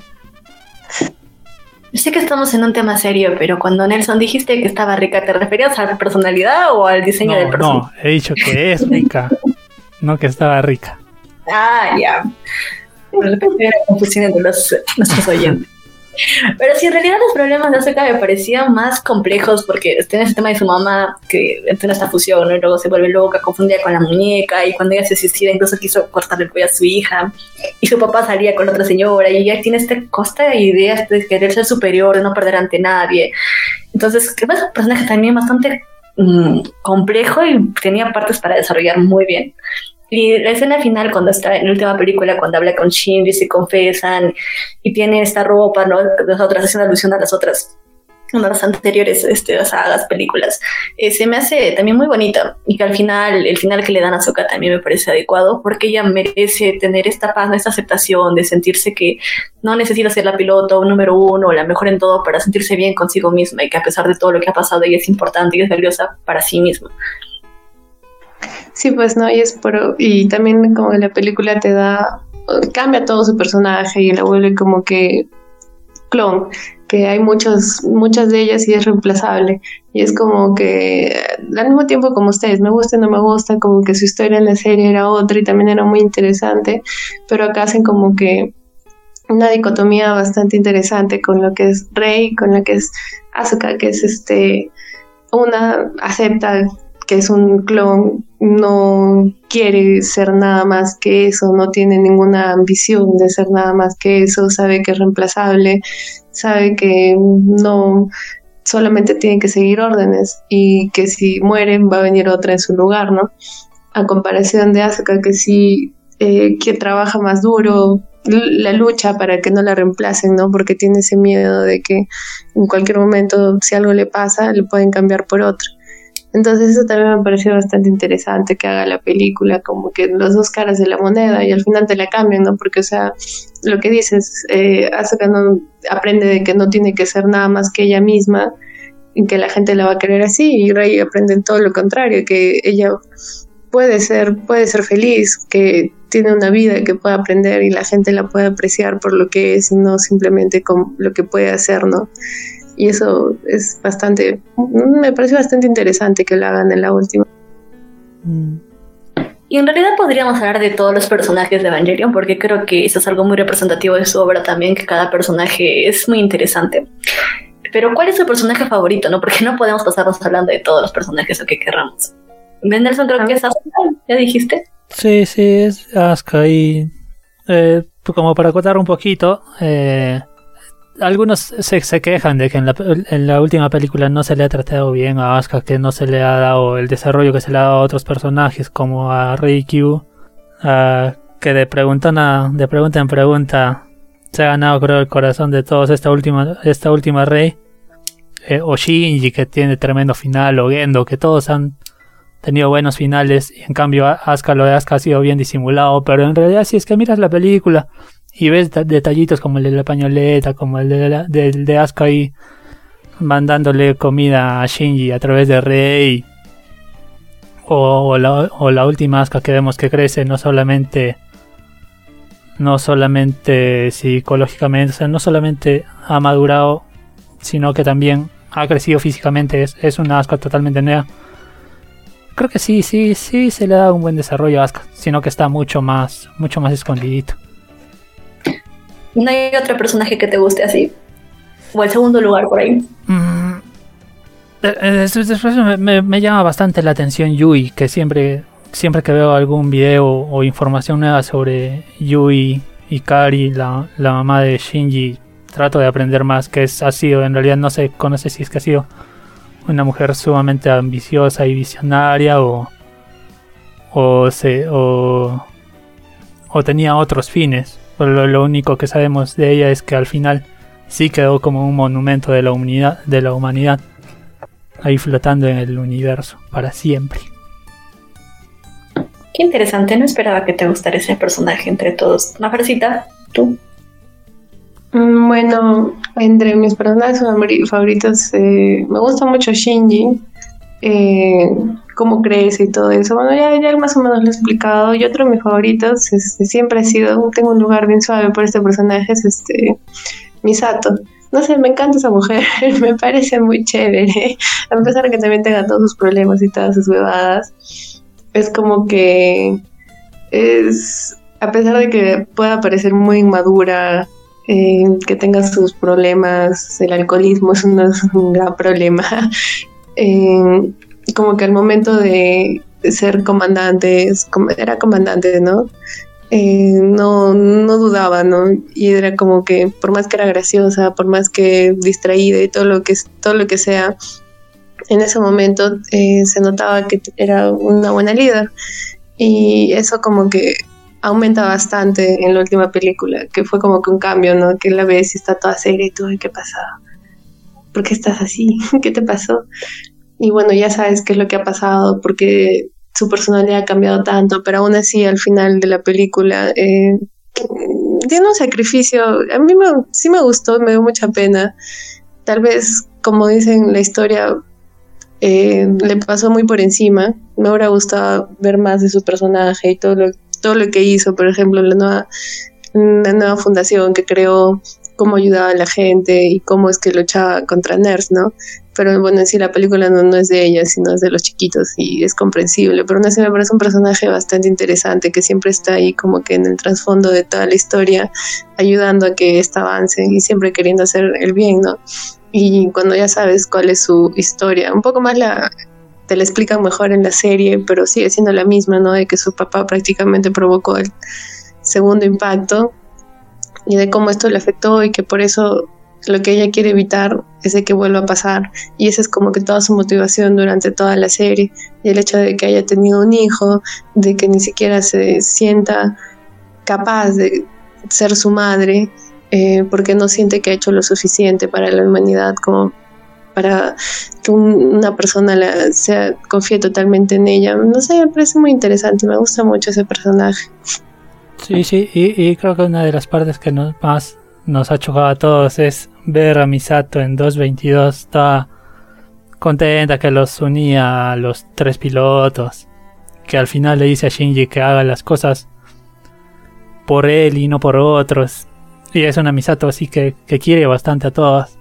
Sé que estamos en un tema serio, pero cuando Nelson dijiste que estaba rica, ¿te referías a la personalidad o al diseño del personaje? No, he dicho que es rica, no que estaba rica. Ah, ya. De repente era confusión entre los, nuestros oyentes. Pero si en realidad los problemas de Asuka me parecían más complejos porque tiene ese tema de su mamá que entra en esta fusión y luego se vuelve loca, confundida con la muñeca y cuando ella se suicida incluso quiso cortarle el cuello a su hija y su papá salía con otra señora y ella tiene esta costa de ideas de querer ser superior, de no perder ante nadie. Entonces, que es un personaje también bastante mmm, complejo y tenía partes para desarrollar muy bien. Y la escena final, cuando está en la última película, cuando habla con Shinji, se confesan y tiene esta ropa, ¿no? Las otras hacen alusión a las otras en las anteriores este, sagas, películas, eh, se me hace también muy bonita y que al final, el final que le dan a Soka también me parece adecuado porque ella merece tener esta paz, esta aceptación de sentirse que no necesita ser la piloto número uno o la mejor en todo para sentirse bien consigo misma y que a pesar de todo lo que ha pasado ella es importante y es valiosa para sí misma. Sí, pues no, y es por, y también como la película te da, cambia todo su personaje y la vuelve como que clon, que hay muchos, muchas de ellas y es reemplazable. Y es como que al mismo tiempo como ustedes, me gusta, no me gusta, como que su historia en la serie era otra y también era muy interesante, pero acá hacen como que una dicotomía bastante interesante con lo que es Rey, con lo que es Asuka, que es este, una acepta que es un clon, no quiere ser nada más que eso, no tiene ninguna ambición de ser nada más que eso, sabe que es reemplazable, sabe que no solamente tiene que seguir órdenes y que si mueren va a venir otra en su lugar, ¿no? A comparación de Asuka que sí eh, que trabaja más duro, la lucha para que no la reemplacen, ¿no? Porque tiene ese miedo de que en cualquier momento si algo le pasa le pueden cambiar por otro. Entonces eso también me pareció bastante interesante que haga la película, como que los dos caras de la moneda y al final te la cambian, ¿no? Porque, o sea, lo que dices, eh, que no aprende de que no tiene que ser nada más que ella misma y que la gente la va a querer así y Rey aprende todo lo contrario, que ella puede ser, puede ser feliz, que tiene una vida que puede aprender y la gente la puede apreciar por lo que es y no simplemente con lo que puede hacer, ¿no? Y eso es bastante, me parece bastante interesante que lo hagan en la última. Y en realidad podríamos hablar de todos los personajes de Evangelion, porque creo que eso es algo muy representativo de su obra también, que cada personaje es muy interesante. Pero ¿cuál es su personaje favorito? no Porque no podemos pasarnos hablando de todos los personajes o que querramos. Mendelssohn creo que es Asuka, ¿ya dijiste? Sí, sí, es Asuka y... Eh, como para acotar un poquito, eh, algunos se, se, quejan de que en la, en la, última película no se le ha tratado bien a Asuka, que no se le ha dado el desarrollo que se le ha dado a otros personajes como a Rikyu, que de de pregunta en pregunta se ha ganado creo el corazón de todos esta última, esta última rey. Eh, o Shinji que tiene tremendo final, o Gendo, que todos han tenido buenos finales, y en cambio Asuka lo de Asuka ha sido bien disimulado, pero en realidad si es que miras la película, y ves detallitos como el de la pañoleta, como el de, la, de, Asuka ahí mandándole comida a Shinji a través de Rey. O, la, última Asuka que vemos que crece no solamente no solamente psicológicamente, o sea, no solamente ha madurado, sino que también ha crecido físicamente, es, es una Asuka totalmente nueva. Creo que sí, sí, sí se le da un buen desarrollo a Asuka, sino que está mucho más, mucho más escondidito. ¿No hay otro personaje que te guste así? ¿O el segundo lugar por ahí? Mm, eh, eh, me, me, llama bastante la atención Yui, que siempre, siempre que veo algún video o información nueva sobre Yui y Kari, la, la mamá de Shinji, trato de aprender más, que es, ha sido, en realidad no sé, conoce si es que ha sido una mujer sumamente ambiciosa y visionaria o, o, se, o, o tenía otros fines. Pero lo, único que sabemos de ella es que al final sí quedó como un monumento de la humanidad, de la humanidad ahí flotando en el universo para siempre. Qué interesante, no esperaba que te gustara ese personaje entre todos. Mafercita, tú. Mm, bueno, entre mis personajes favoritos eh, me gusta mucho Shinji. Eh, cómo crece y todo eso. Bueno, ya, ya más o menos lo he explicado. Y otro de mis favoritos este, siempre ha sido, tengo un lugar bien suave por este personaje, es este Misato. No sé, me encanta esa mujer, me parece muy chévere, a pesar de que también tenga todos sus problemas y todas sus bebadas. Es como que es, a pesar de que pueda parecer muy inmadura, eh, que tenga sus problemas, el alcoholismo es un, un gran problema. Eh, como que al momento de ser comandante, era comandante, ¿no? Eh, no, no dudaba, ¿no? Y era como que por más que era graciosa, por más que distraída y todo lo que, todo lo que sea, en ese momento eh, se notaba que era una buena líder. Y eso como que aumenta bastante en la última película, que fue como que un cambio, ¿no? Que la ves y está toda seria y ¿y qué pasaba? ¿por qué estás así? ¿Qué te pasó? Y bueno, ya sabes qué es lo que ha pasado, porque su personalidad ha cambiado tanto, pero aún así al final de la película eh, tiene un sacrificio. A mí me, sí me gustó, me dio mucha pena. Tal vez, como dicen la historia, eh, le pasó muy por encima. Me hubiera gustado ver más de su personaje y todo lo, todo lo que hizo, por ejemplo, la nueva, la nueva fundación que creó, cómo ayudaba a la gente y cómo es que luchaba contra NERS, ¿no? Pero bueno, en sí la película no, es de ella, sino es de los chiquitos y es comprensible. Pero aún así me parece un personaje bastante interesante que siempre está ahí como que en el trasfondo de toda la historia, ayudando a que esta avance y siempre queriendo hacer el bien, ¿no? y cuando ya sabes cuál es su historia, un poco más la te la explican mejor en la serie, pero sigue siendo la misma, ¿no? De que su papá prácticamente provocó el segundo impacto y de cómo esto le afectó y que por eso lo que ella quiere evitar es de que vuelva a pasar y esa es como que toda su motivación durante toda la serie y el hecho de que haya tenido un hijo, de que ni siquiera se sienta capaz de ser su madre eh, porque no siente que ha hecho lo suficiente para la humanidad como para que una persona la, sea, confíe totalmente en ella. No sé, me parece muy interesante, me gusta mucho ese personaje. Sí, sí, y, creo que una de las partes que más nos ha chocado a todos es ver a Misato en 2.22 toda contenta que los unía a los tres pilotos, que al final le dice a Shinji que haga las cosas por él y no por otros. Y es una Misato así que, quiere bastante a todos.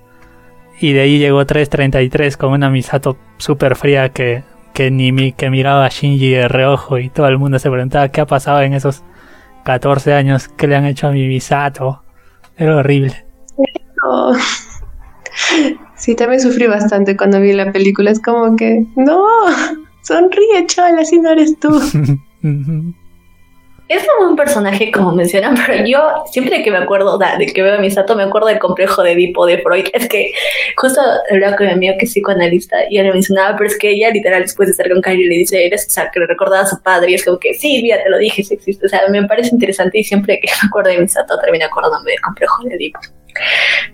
Y de ahí llegó 333 con una Misato súper fría que, que ni que miraba a Shinji de reojo y todo el mundo se preguntaba qué ha pasado en esos 14 años que le han hecho a mi Misato. Era horrible. Sí, también sufrí bastante cuando vi la película. Es como que, no, sonríe, chaval, así no eres tú. Es un personaje, como mencionan, pero yo siempre que me acuerdo de que veo a Misato, me acuerdo del complejo de Edipo de Freud. Es que justo hablaba con mi amigo que es psicoanalista y él le mencionaba, pero es que ella literal después de estar con Kylie le dice, eres, o sea, que le recordaba a su padre y es como que sí, te lo dije, sí existe. O sea, me parece interesante y siempre que me acuerdo de Misato termino acordándome del complejo de Edipo.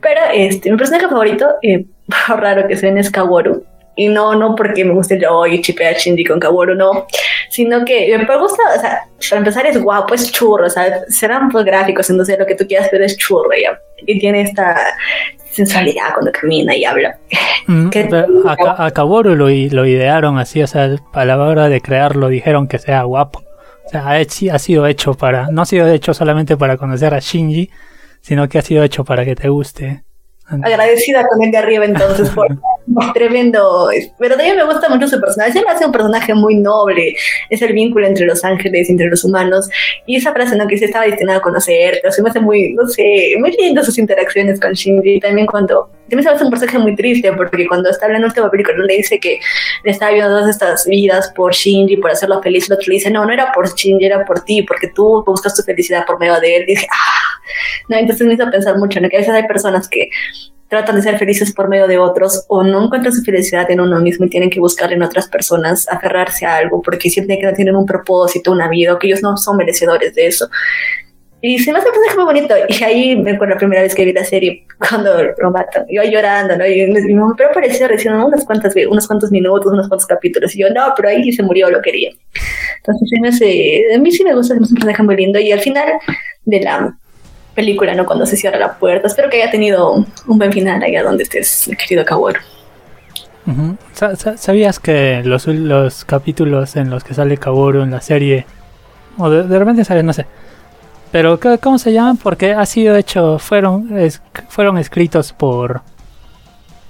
Pero este, mi personaje favorito, eh, raro que sea es Kaworu y no, no porque me guste yo y chipea a Shinji con Kaworu, no, sino que me gusta, o sea, para empezar es guapo, es churro, o sea, serán pues gráficos, entonces lo que tú quieras, pero es churro ya. Y tiene esta sensualidad cuando camina y habla. Mm, a, Kaworu lo, lo, idearon así, o sea, a la hora de crearlo dijeron que sea guapo. O sea, ha, ha sido hecho para, no ha sido hecho solamente para conocer a Shinji, sino que ha sido hecho para que te guste. Agradecida con el de arriba entonces por tremendo. Pero también me gusta mucho su personaje. Él hace un personaje muy noble. Es el vínculo entre los ángeles, entre los humanos. Y esa frase, ¿no? Que se estaba destinado a conocerte. O sea, me hace muy, no sé, muy lindo sus interacciones con Shinji. También cuando. También se hace un personaje muy triste porque cuando está hablando este película le dice que le estaba viendo todas estas vidas por Shinji, por hacerlo feliz. El otro le dice, no, no era por Shinji, era por ti, porque tú buscas tu felicidad por medio de él. Y dije, ah, no, entonces me hizo pensar mucho, ¿no? Que a veces hay personas que tratan de ser felices por medio de otros o no encuentran su felicidad en uno mismo y tienen que buscar en otras personas, aferrarse a algo porque sienten que no tienen un propósito, una vida, o que ellos no son merecedores de eso. Y se me hace un personaje muy bonito. Y ahí me acuerdo la primera vez que vi la serie, cuando lo matan. Yo llorando, ¿no? Y mi mamá, pero parecía recién unas cuantas, unos cuantos minutos, unos cuantos capítulos. Y yo, no, pero ahí se murió, lo quería. Entonces, se me hace, a mí sí me gusta, es un personaje muy lindo. Y al final de la película, ¿no? Cuando se cierra la puerta. Espero que haya tenido un buen final allá donde estés, querido Kaworu. ¿Sabías que los, los capítulos en los que sale Kaworu en la serie, o de, repente sale, no sé, pero ¿cómo se llaman? Porque ha sido hecho, fueron, fueron escritos por,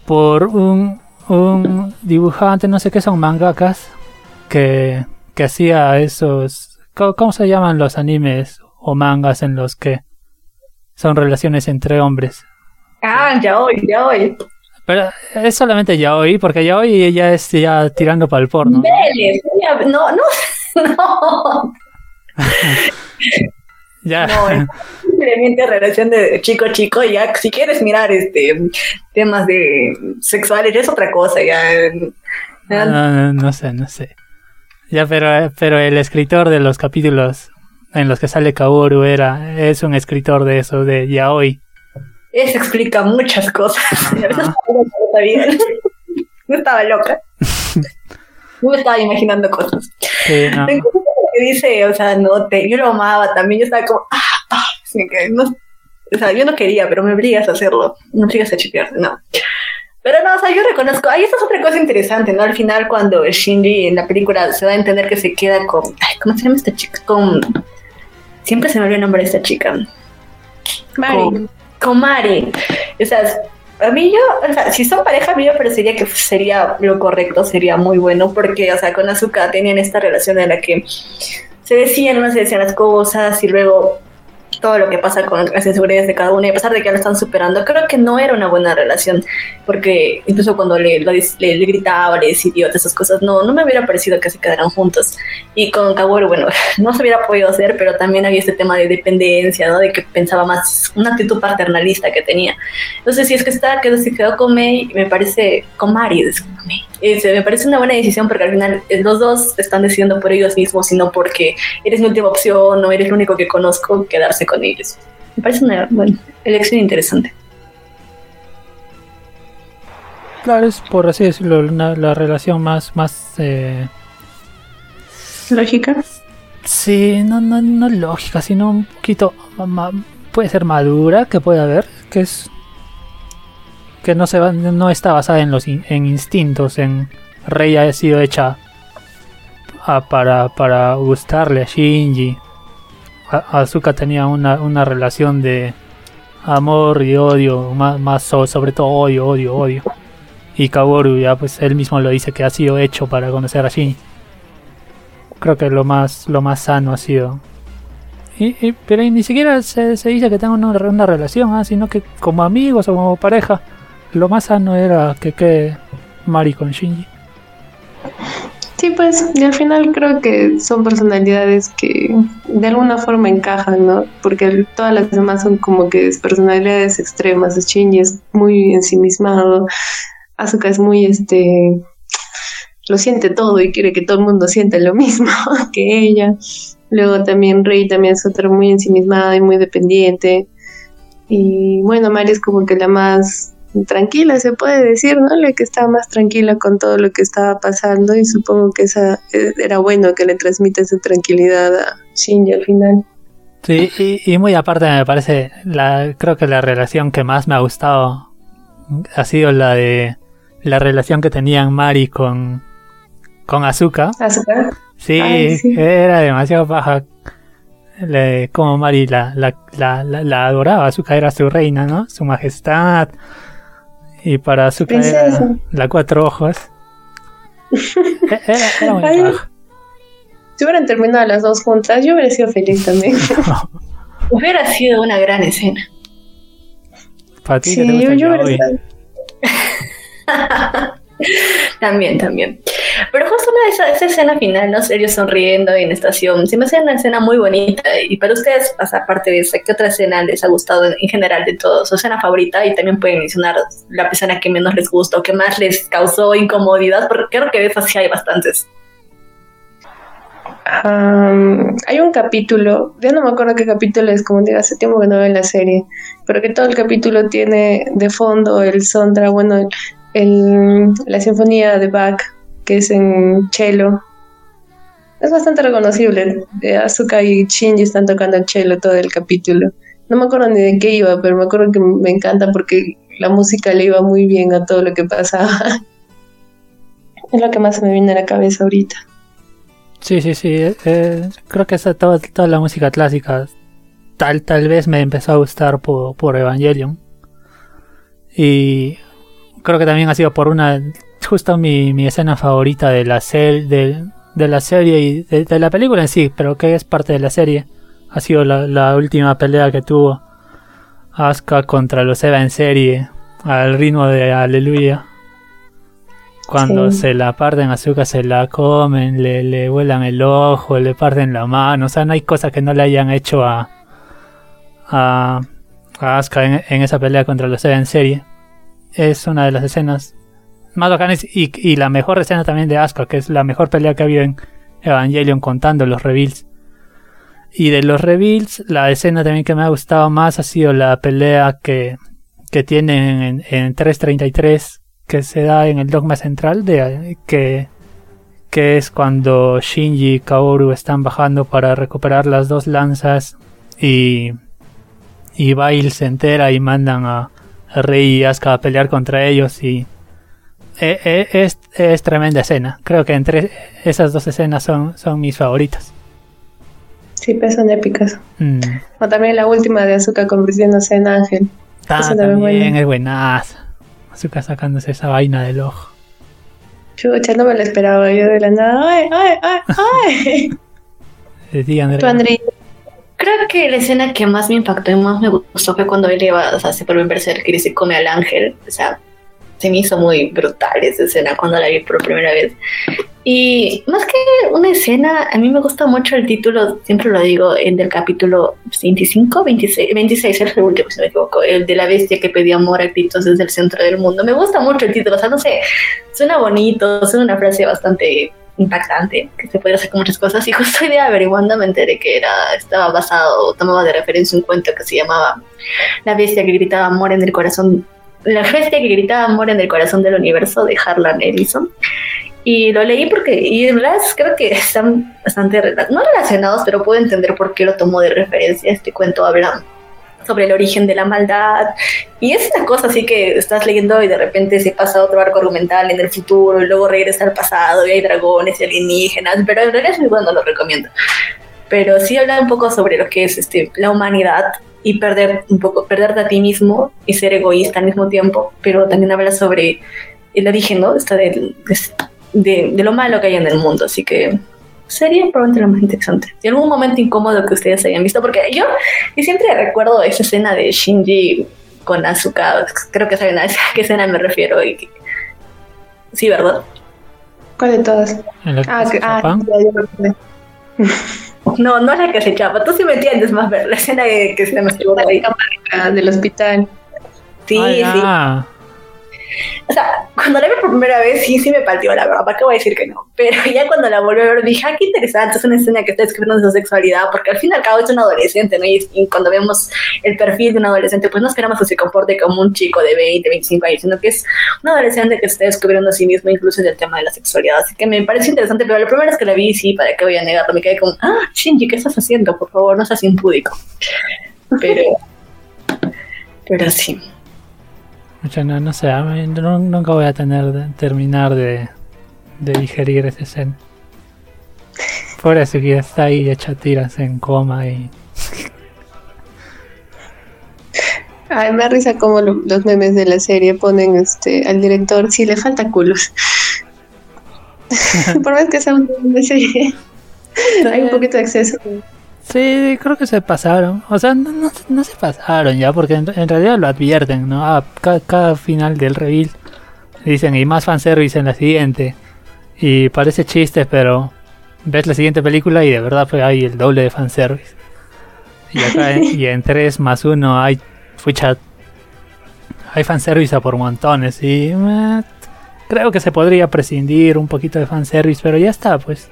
por un, un dibujante, no sé qué son, mangakas, que, que hacía esos, ¿cómo se llaman los animes o mangas en los que son relaciones entre hombres. Ah, ya hoy, ya hoy. Pero es solamente ya hoy, porque ya hoy ella es ya tirando para el porno. no, no, no. ya. No, es simplemente relación de chico-chico, ya si quieres mirar este temas de sexuales es otra cosa, ya. No, no, no sé, no sé. Ya, pero, pero el escritor de los capítulos en los que sale Kaworu era, es un escritor de eso, de yaoi. Eso explica muchas cosas. No estaba loca. No estaba imaginando cosas. Sí, no. Que dice, o sea, no, te, yo lo amaba también. Yo estaba como, ah, ah, así que no, o sea, yo no quería, pero me obligas a hacerlo. Me obligas a chipearte, no. Pero no, o sea, yo reconozco, ahí esta es otra cosa interesante, ¿no? Al final, cuando Shinji en la película se da a entender que se queda con, ay, ¿cómo se llama esta chica? Con, siempre se me olvida el nombre de esta chica. Mari. Con, Mari. O sea, a mí yo, o sea, si son pareja, a mí me parecería que sería lo correcto, sería muy bueno, porque, o sea, con Azuka tenían esta relación en la que se decían, no se decían las cosas y luego todo lo que pasa con las inseguridades de cada uno y a pesar de que ya lo están superando, creo que no era una buena relación, porque incluso cuando le, le, le gritaba, le decía esas cosas, no, no me hubiera parecido que se quedaran juntos. Y con Kaworu, bueno, no se hubiera podido hacer, pero también había este tema de dependencia, ¿no? De que pensaba más, una actitud paternalista que tenía. Entonces, si es que está, que se quedó con Mei, me parece, con Mari, discúlpame. Este, me parece una buena decisión porque al final eh, los dos están decidiendo por ellos mismos y no porque eres mi última opción o eres el único que conozco, quedarse con ellos. Me parece una bueno, elección interesante. Claro, es por así decirlo, una- la relación más, más, eh, Lógica. sí, no, no, no lógica, sino un poquito, puede ser madura, que puede haber, que es, que no se va, no está basada en los, in- en instintos, en Rey ha sido hecha a- para, para gustarle a Shinji. A- Asuka tenía una, una relación de amor y odio, más, más so- sobre todo odio, odio, odio. Y Kaworu ya pues él mismo lo dice que ha sido hecho para conocer a Shinji. Creo que lo más, lo más sano ha sido. Y, y- pero ni siquiera se, se dice que tengan una, una relación, ah, sino que como amigos o como pareja, lo más sano era que quede Mari con Shinji. Sí, pues, y al final creo que son personalidades que de alguna forma encajan, ¿no? Porque todas las demás son como que es personalidades extremas. Shinji es muy ensimismado, Asuka es muy, este, lo siente todo y quiere que todo el mundo sienta lo mismo que ella. Luego también Rei también es otra muy ensimismada y muy dependiente. Y bueno, Mari es como que la más tranquila, se puede decir, ¿no? La que estaba más tranquila con todo lo que estaba pasando y supongo que esa eh, era bueno que le transmita esa tranquilidad a Shinji al final. Sí, y, y muy aparte me parece, la, creo que la relación que más me ha gustado ha sido la de la relación que tenían Mari con, con Asuka. Asuka. Sí, Ay, sí. era demasiado baja. Le- como Mari la, la, la, la, adoraba, Asuka era su reina, ¿no? Su majestad. Y para era Princesa. la cuatro ojos. E- Era, era muy Ay. baja. Si hubieran terminado las dos juntas, yo hubiera sido feliz también. Hubiera sido una gran escena. Para ti Sí, que te gusta yo, yo hubiera estado- También, también. Pero justo una esa, escena final, ¿no? Ellos sonriendo en estación, se me hace una escena muy bonita. Y para ustedes, aparte de esa, ¿qué otra escena les ha gustado en, en general de todos? Su escena favorita y también pueden mencionar la escena que menos les gustó, que más les causó incomodidad, porque creo que de esas sí hay bastantes. Am, hay un capítulo, ya no me acuerdo qué capítulo es, como digo, hace tiempo que no veo la serie, pero que todo el capítulo tiene de fondo el soundtrack, bueno, el, el- la sinfonía de Bach, que es en cello. Es bastante reconocible. Eh, Asuka y Shinji están tocando el cello todo el capítulo. No me acuerdo ni de qué iba, pero me acuerdo que me encanta porque la música le iba muy bien a todo lo que pasaba. es lo que más me viene a la cabeza ahorita. Sí, sí, sí. eh, eh, creo que esa, toda, toda la música clásica tal, tal vez me empezó a gustar por, por Evangelion. Y creo que también ha sido por una... Justo mi, mi escena favorita de la, sel, de, de la serie y de, de la película en sí, pero que es parte de la serie. Ha sido la, la última pelea que tuvo Asuka contra los Eva en serie al ritmo de Aleluya. Cuando Sí. se la parten azúcar, se la comen, le, le vuelan el ojo, le parten la mano. O sea, no hay cosa que no le hayan hecho a, a, a Asuka en, en esa pelea contra los Eva en serie. Es una de las escenas más bacanas y, y la mejor escena también de Asuka, que es la mejor pelea que ha habido en Evangelion contando los reveals. Y de los reveals, la escena también que me ha gustado más ha sido la pelea que que tienen en, en 333 que se da en el dogma central de que que es cuando Shinji y Kaoru están bajando para recuperar las dos lanzas y y Bail se entera y mandan a Rey y Asuka a pelear contra ellos y eh, eh, es, es tremenda escena. Creo que entre esas dos escenas son, son mis favoritas. Sí, pues son épicas. Mm. O también la última de Azúcar convirtiéndose en ángel. Ah, también es buenaza. Azuka sacándose esa vaina del ojo. Chucha, no me lo esperaba yo de la nada. ¡Ay, ay, ay, ay! Tú. Creo que la escena que más me impactó y más me gustó fue cuando él iba, o sea, se vuelve en berserker y se come al ángel. O sea, se me hizo muy brutal esa escena cuando la vi por primera vez. Y más que una escena, a mí me gusta mucho el título, siempre lo digo, el del capítulo 25, 26, 26 es el último, si no me equivoco, el de la bestia que pedía amor a gritos desde el centro del mundo. Me gusta mucho el título, o sea, no sé, suena bonito, suena una frase bastante impactante, que se puede hacer con muchas cosas. Y justo hoy día averiguando me enteré que era, estaba basado, tomaba de referencia un cuento que se llamaba La bestia que gritaba amor en el corazón, la bestia que gritaba amor en el corazón del universo de Harlan Ellison. Y lo leí porque, y en verdad creo que están bastante, no relacionados, pero puedo entender por qué lo tomó de referencia. Este cuento habla sobre el origen de la maldad. Y es una cosa así que estás leyendo y de repente se pasa otro arco argumental en el futuro y luego regresa al pasado y hay dragones y alienígenas, pero en realidad es muy bueno, lo recomiendo. Pero sí habla un poco sobre lo que es este, la humanidad y perder un poco, perderte a ti mismo y ser egoísta al mismo tiempo, pero también habla sobre el origen, ¿no? Está del- de, de lo malo que hay en el mundo, así que sería probablemente lo más interesante. ¿Y algún momento incómodo que ustedes hayan visto? Porque yo, yo siempre recuerdo esa escena de Shinji con Asuka, creo que saben a esa- qué escena me refiero. Y que- Sí, ¿verdad? ¿Cuál de todas? En la que Ah, se que, ah acordé. No, no es la que se chapa, tú sí me entiendes más ver la escena de que se me estuvo ahí. Ah, del hospital. Sí, Ah, sí. O sea, cuando la vi por primera vez, sí, sí me partió, la verdad. ¿Para qué voy a decir que no? Pero ya cuando la volví a ver, dije, ah, qué interesante. Es una escena que está describiendo su sexualidad, porque al fin y al cabo es un adolescente, ¿no? Y, cuando vemos el perfil de un adolescente, pues no esperamos que se comporte como un chico de 20, 25 años, sino que es un adolescente que está descubriendo a sí mismo, incluso en el tema de la sexualidad. Así que me parece interesante, pero la primera vez que la vi, sí, ¿para qué voy a negarlo? Me quedé como, ah, Shinji, ¿qué estás haciendo? Por favor, no seas impúdico. Pero. Pero sí. No, no sé, no- nunca voy a tener de- terminar de, de digerir esa escena. Por eso que está ahí hecha tiras en coma y Ay, me da risa como lo- los memes de la serie ponen este al director, sí, le falta culos. Por más que sea una serie, hay un poquito de exceso. Sí, creo que se pasaron. O sea, no, no, no se pasaron ya, porque en, en realidad lo advierten, ¿no? Ah, ca- cada, final del reveal dicen, y más fanservice en la siguiente. Y parece chiste, pero ves la siguiente película y de verdad fue ahí el doble de fanservice. Y acá en, y en 3 más 1 hay, fucha, hay fanservice a por montones. Y eh, creo que se podría prescindir un poquito de fanservice, pero ya está, pues.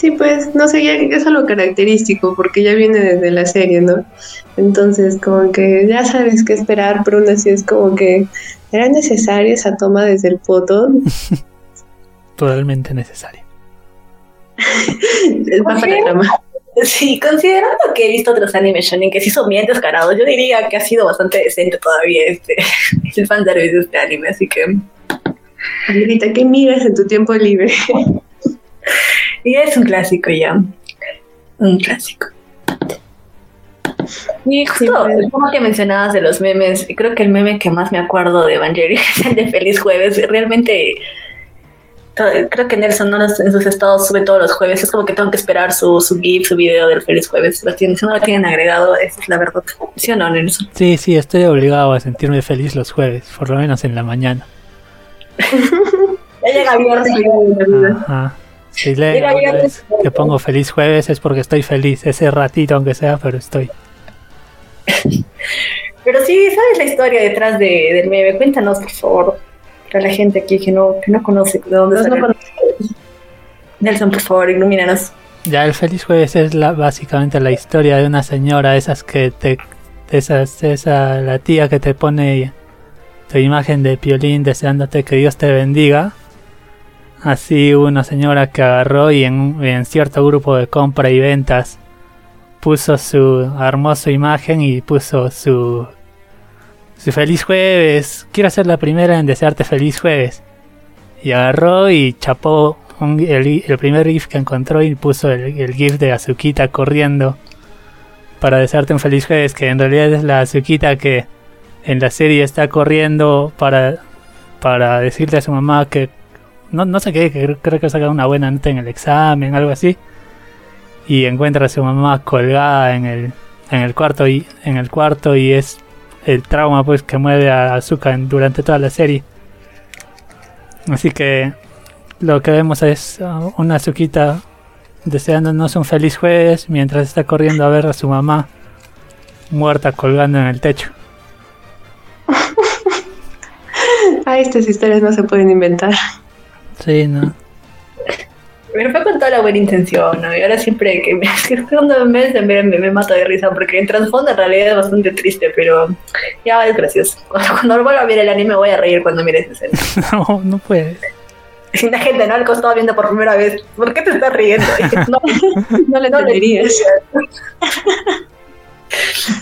Sí, pues, no sé, ya es algo característico porque ya viene desde la serie, ¿no? Entonces, como que ya sabes qué esperar, pero aún así es como que era necesaria esa toma desde el foto. Totalmente necesario. Es más para la trama. Sí, considerando que he visto otros animes shonen que sí son bien descarados, yo diría que ha sido bastante decente todavía este el fanservice de este anime, así que Abuelita, ¿qué miras en tu tiempo libre? Y es un clásico ya, un clásico. Y justo, Sí, pues. como que mencionabas de los memes, creo que el meme que más me acuerdo de Evangelion es el de Feliz Jueves. Realmente, creo que Nelson no los- en sus estados sube todos los jueves. Es como que tengo que esperar su, su GIF, su video del Feliz Jueves. Lo tienen, si no lo tienen agregado, esa es la verdad. ¿Sí o no, Nelson? Sí, sí, estoy obligado a sentirme feliz los jueves, por lo menos en la mañana. Ya llega viernes. Ajá. Si leo Mira, ya pues, que pongo feliz jueves es porque estoy feliz, ese ratito aunque sea, pero estoy. Pero sí, ¿sabes la historia detrás de, del meme? Cuéntanos, por favor, para la gente aquí que no, que no conoce de dónde No, sale. no Nelson, por favor, ilumínanos. Ya el feliz jueves es la, básicamente la historia de una señora, esas que te, esa, esa, la tía que te pone tu imagen de piolín deseándote que Dios te bendiga. Así una señora que agarró y en, cierto grupo de compra y ventas puso su hermosa imagen y puso su, su feliz jueves. Quiero ser la primera en desearte feliz jueves. Y agarró y chapó el, primer GIF que encontró y puso el, GIF de Azuquita corriendo para desearte un feliz jueves, que en realidad es la Azuquita que en la serie está corriendo para, para decirle a su mamá que no, no sé qué, creo que saca una buena nota en el examen, algo así. Y encuentra a su mamá colgada en el, en el cuarto y en el cuarto y es el trauma pues que mueve a Azuka durante toda la serie. Así que lo que vemos es uh, una Azukita deseándonos un feliz jueves mientras está corriendo a ver a su mamá muerta colgando en el techo. ah, estas historias no se pueden inventar. Sí, no. Pero fue con toda la buena intención, ¿no? Y ahora siempre que me, cuando me, me, me, mato de risa, porque en trasfondo en realidad es bastante triste, pero ya es gracioso. Cuando, cuando vuelva a ver el anime voy a reír cuando mire esa escena. no, no puedes. Y la gente, ¿no? Algo estaba viendo por primera vez. ¿Por qué te estás riendo? no, no le no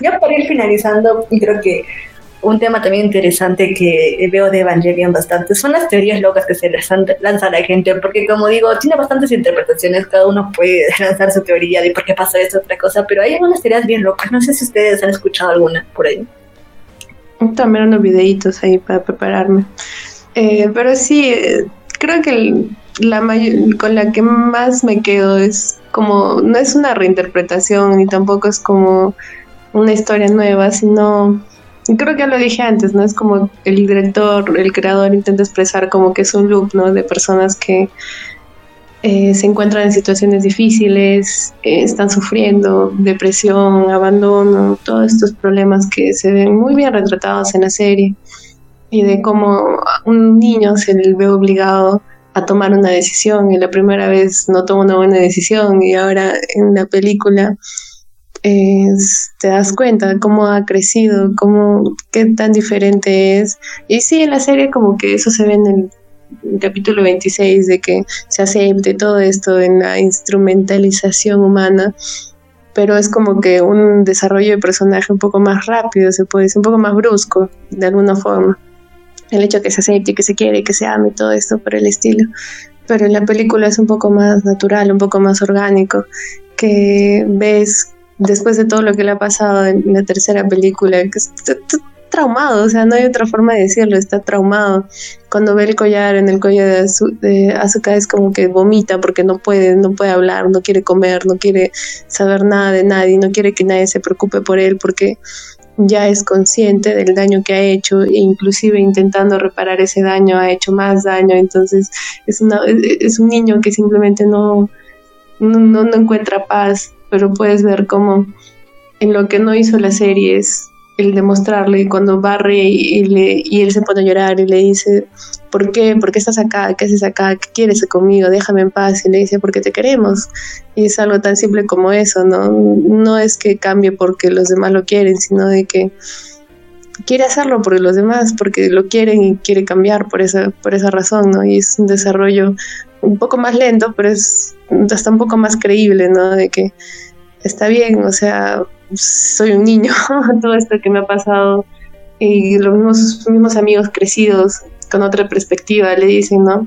ya para ir finalizando, creo que un tema también interesante que veo de Evangelion bastante son las teorías locas que se lanza a la gente, porque como digo, tiene bastantes interpretaciones, cada uno puede lanzar su teoría de por qué pasa esto, otra cosa, pero hay algunas teorías bien locas, no sé si ustedes han escuchado alguna por ahí. También unos videitos ahí para prepararme. Eh, pero sí, eh, creo que la con la que más me quedo es como, no es una reinterpretación ni tampoco es como una historia nueva, sino, creo que ya lo dije antes, ¿no? Es como el director, el creador intenta expresar como que es un loop, ¿no? De personas que eh, se encuentran en situaciones difíciles, eh, están sufriendo depresión, abandono, todos estos problemas que se ven muy bien retratados en la serie y de cómo un niño se le ve obligado a tomar una decisión y la primera vez no toma una buena decisión y ahora en la película te das cuenta cómo ha crecido, cómo qué tan diferente es. Y sí, en la serie como que eso se ve en el, capítulo 26 de que se acepte todo esto en la instrumentalización humana, pero es como que un desarrollo de personaje un poco más rápido, se puede decir, un poco más brusco, de alguna forma el hecho de que se acepte, que se quiere, que se ame, todo esto por el estilo. Pero en la película es un poco más natural, un poco más orgánico, que ves después de todo lo que le ha pasado en la tercera película, está, traumado, o sea, no hay otra forma de decirlo, está traumado. Cuando ve el collar en el cuello de, Azuka es como que vomita porque no puede, no puede hablar, no quiere comer, no quiere saber nada de nadie, no quiere que nadie se preocupe por él porque ya es consciente del daño que ha hecho e inclusive intentando reparar ese daño ha hecho más daño, entonces es, un niño que simplemente no, no encuentra paz, pero puedes ver cómo en lo que no hizo la serie es el demostrarle cuando barre y, le, y él se pone a llorar y le dice, ¿por qué? ¿Por qué estás acá? ¿Qué haces acá? ¿Qué quieres conmigo? Déjame en paz. Y le dice, porque te queremos. Y es algo tan simple como eso, ¿no? No es que cambie porque los demás lo quieren, sino de que quiere hacerlo por los demás, porque lo quieren y quiere cambiar por esa, por esa razón, ¿no? Y es un desarrollo un poco más lento, pero es hasta un poco más creíble, ¿no? De que está bien, o sea, soy un niño, todo esto que me ha pasado y los mismos, mismos amigos crecidos con otra perspectiva le dicen, ¿no?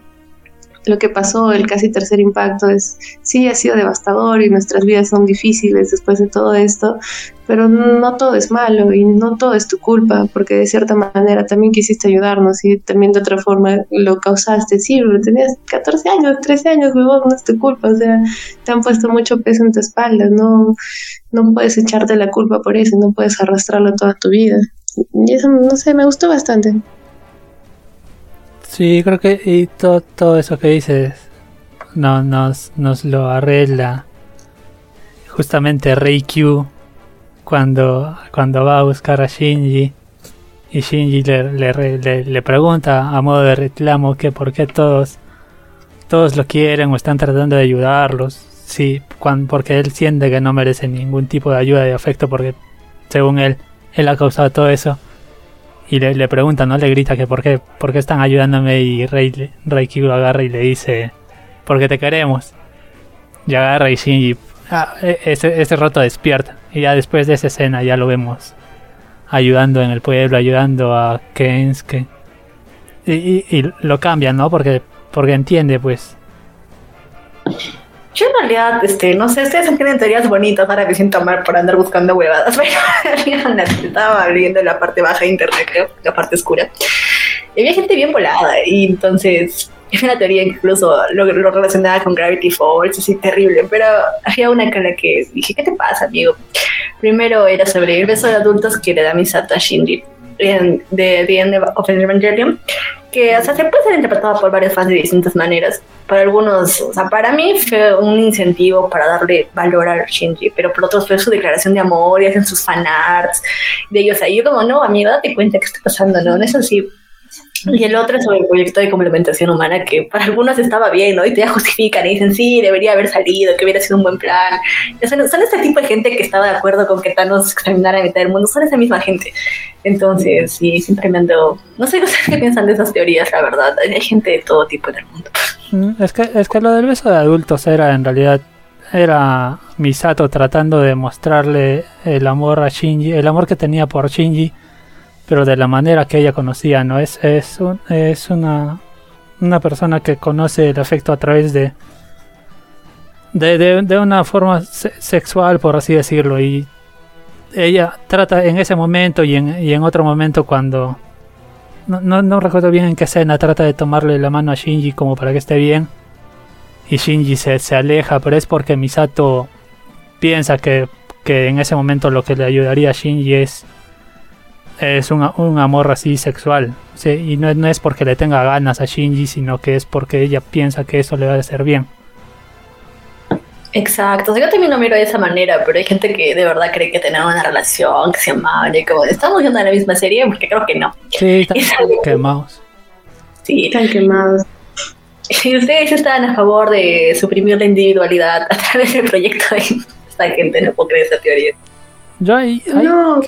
Lo que pasó, el casi tercer impacto, es sí, ha sido devastador y nuestras vidas son difíciles después de todo esto, pero no todo es malo y no todo es tu culpa, porque de cierta manera también quisiste ayudarnos y también de otra forma lo causaste. Sí, pero tenías 14 años, 13 años, no es tu culpa, o sea, te han puesto mucho peso en tu espalda, no, no puedes echarte la culpa por eso, no puedes arrastrarlo toda tu vida. Y eso, no sé, me gustó bastante. Sí, creo que y todo, todo eso que dices no, nos, nos lo arregla justamente Rei Q cuando, cuando va a buscar a Shinji y Shinji le, le, pregunta a modo de reclamo que por qué todos, todos lo quieren o están tratando de ayudarlos. Sí, porque él siente que no merece ningún tipo de ayuda y afecto porque según él él ha causado todo eso. Y le, pregunta, ¿no? Le grita que por qué, por qué están ayudándome y Rey, Rey lo agarra y le dice, porque te queremos. Y agarra y Shinji, ah, e, ese, ese rato despierta. Y ya después de esa escena ya lo vemos ayudando en el pueblo, ayudando a Kensuke. Y, y, y lo cambia, ¿no? Porque, porque entiende, pues, yo en realidad, este, no sé, ustedes tienen teorías bonitas, ahora me siento mal por andar buscando huevadas, pero estaba leyendo la parte baja de internet, creo, la parte oscura. Y había gente bien volada, y entonces es una teoría incluso lo, lo relacionada con Gravity Falls, así terrible, pero había una con la que dije, ¿qué te pasa, amigo? Primero era sobre el beso de adultos que le da Misato a Shinji de The End of Evangelion, que o sea, se puede ser interpretado por varios fans de distintas maneras. Para algunos, o sea, para mí fue un incentivo para darle valor a Shinji, pero por otros fue su declaración de amor y hacen sus fanarts de ellos. O sea, yo como, no, amiga, date cuenta que está pasando, ¿no? Eso sí, y el otro es sobre el proyecto de complementación humana, que para algunos estaba bien, ¿no? Y te justifican y dicen, sí, debería haber salido, que hubiera sido un buen plan. Son, son este tipo de gente que estaba de acuerdo con que Thanos exterminara a mitad del mundo, son esa misma gente. Entonces, sí, siempre me ando... No sé qué piensan de esas teorías, la verdad. Hay gente de todo tipo en el mundo. Mm, es que, es que lo del beso de adultos era en realidad era Misato tratando de mostrarle el amor a Shinji, el amor que tenía por Shinji pero de la manera que ella conocía, ¿no? Es, es, es una, una persona que conoce el afecto a través de, de, de, una forma sexual, por así decirlo, y ella trata en ese momento y en, y en otro momento cuando... No, no, no, recuerdo bien en qué escena trata de tomarle la mano a Shinji como para que esté bien. Y Shinji se, se aleja, pero es porque Misato piensa que, que en ese momento lo que le ayudaría a Shinji es es un, un amor así sexual. ¿sí? Y no, no, es porque le tenga ganas a Shinji, sino que es porque ella piensa que eso le va a hacer bien. Exacto, yo también lo miro de esa manera, pero hay gente que de verdad cree que tenemos una relación, que se amaban y como estamos viendo la misma serie, porque creo que no. Sí, están quemados. Sí. Están quemados. Y ustedes están a favor de suprimir la individualidad a través del proyecto de esta gente, no puedo creer esa teoría. Yo ahí, ahí No,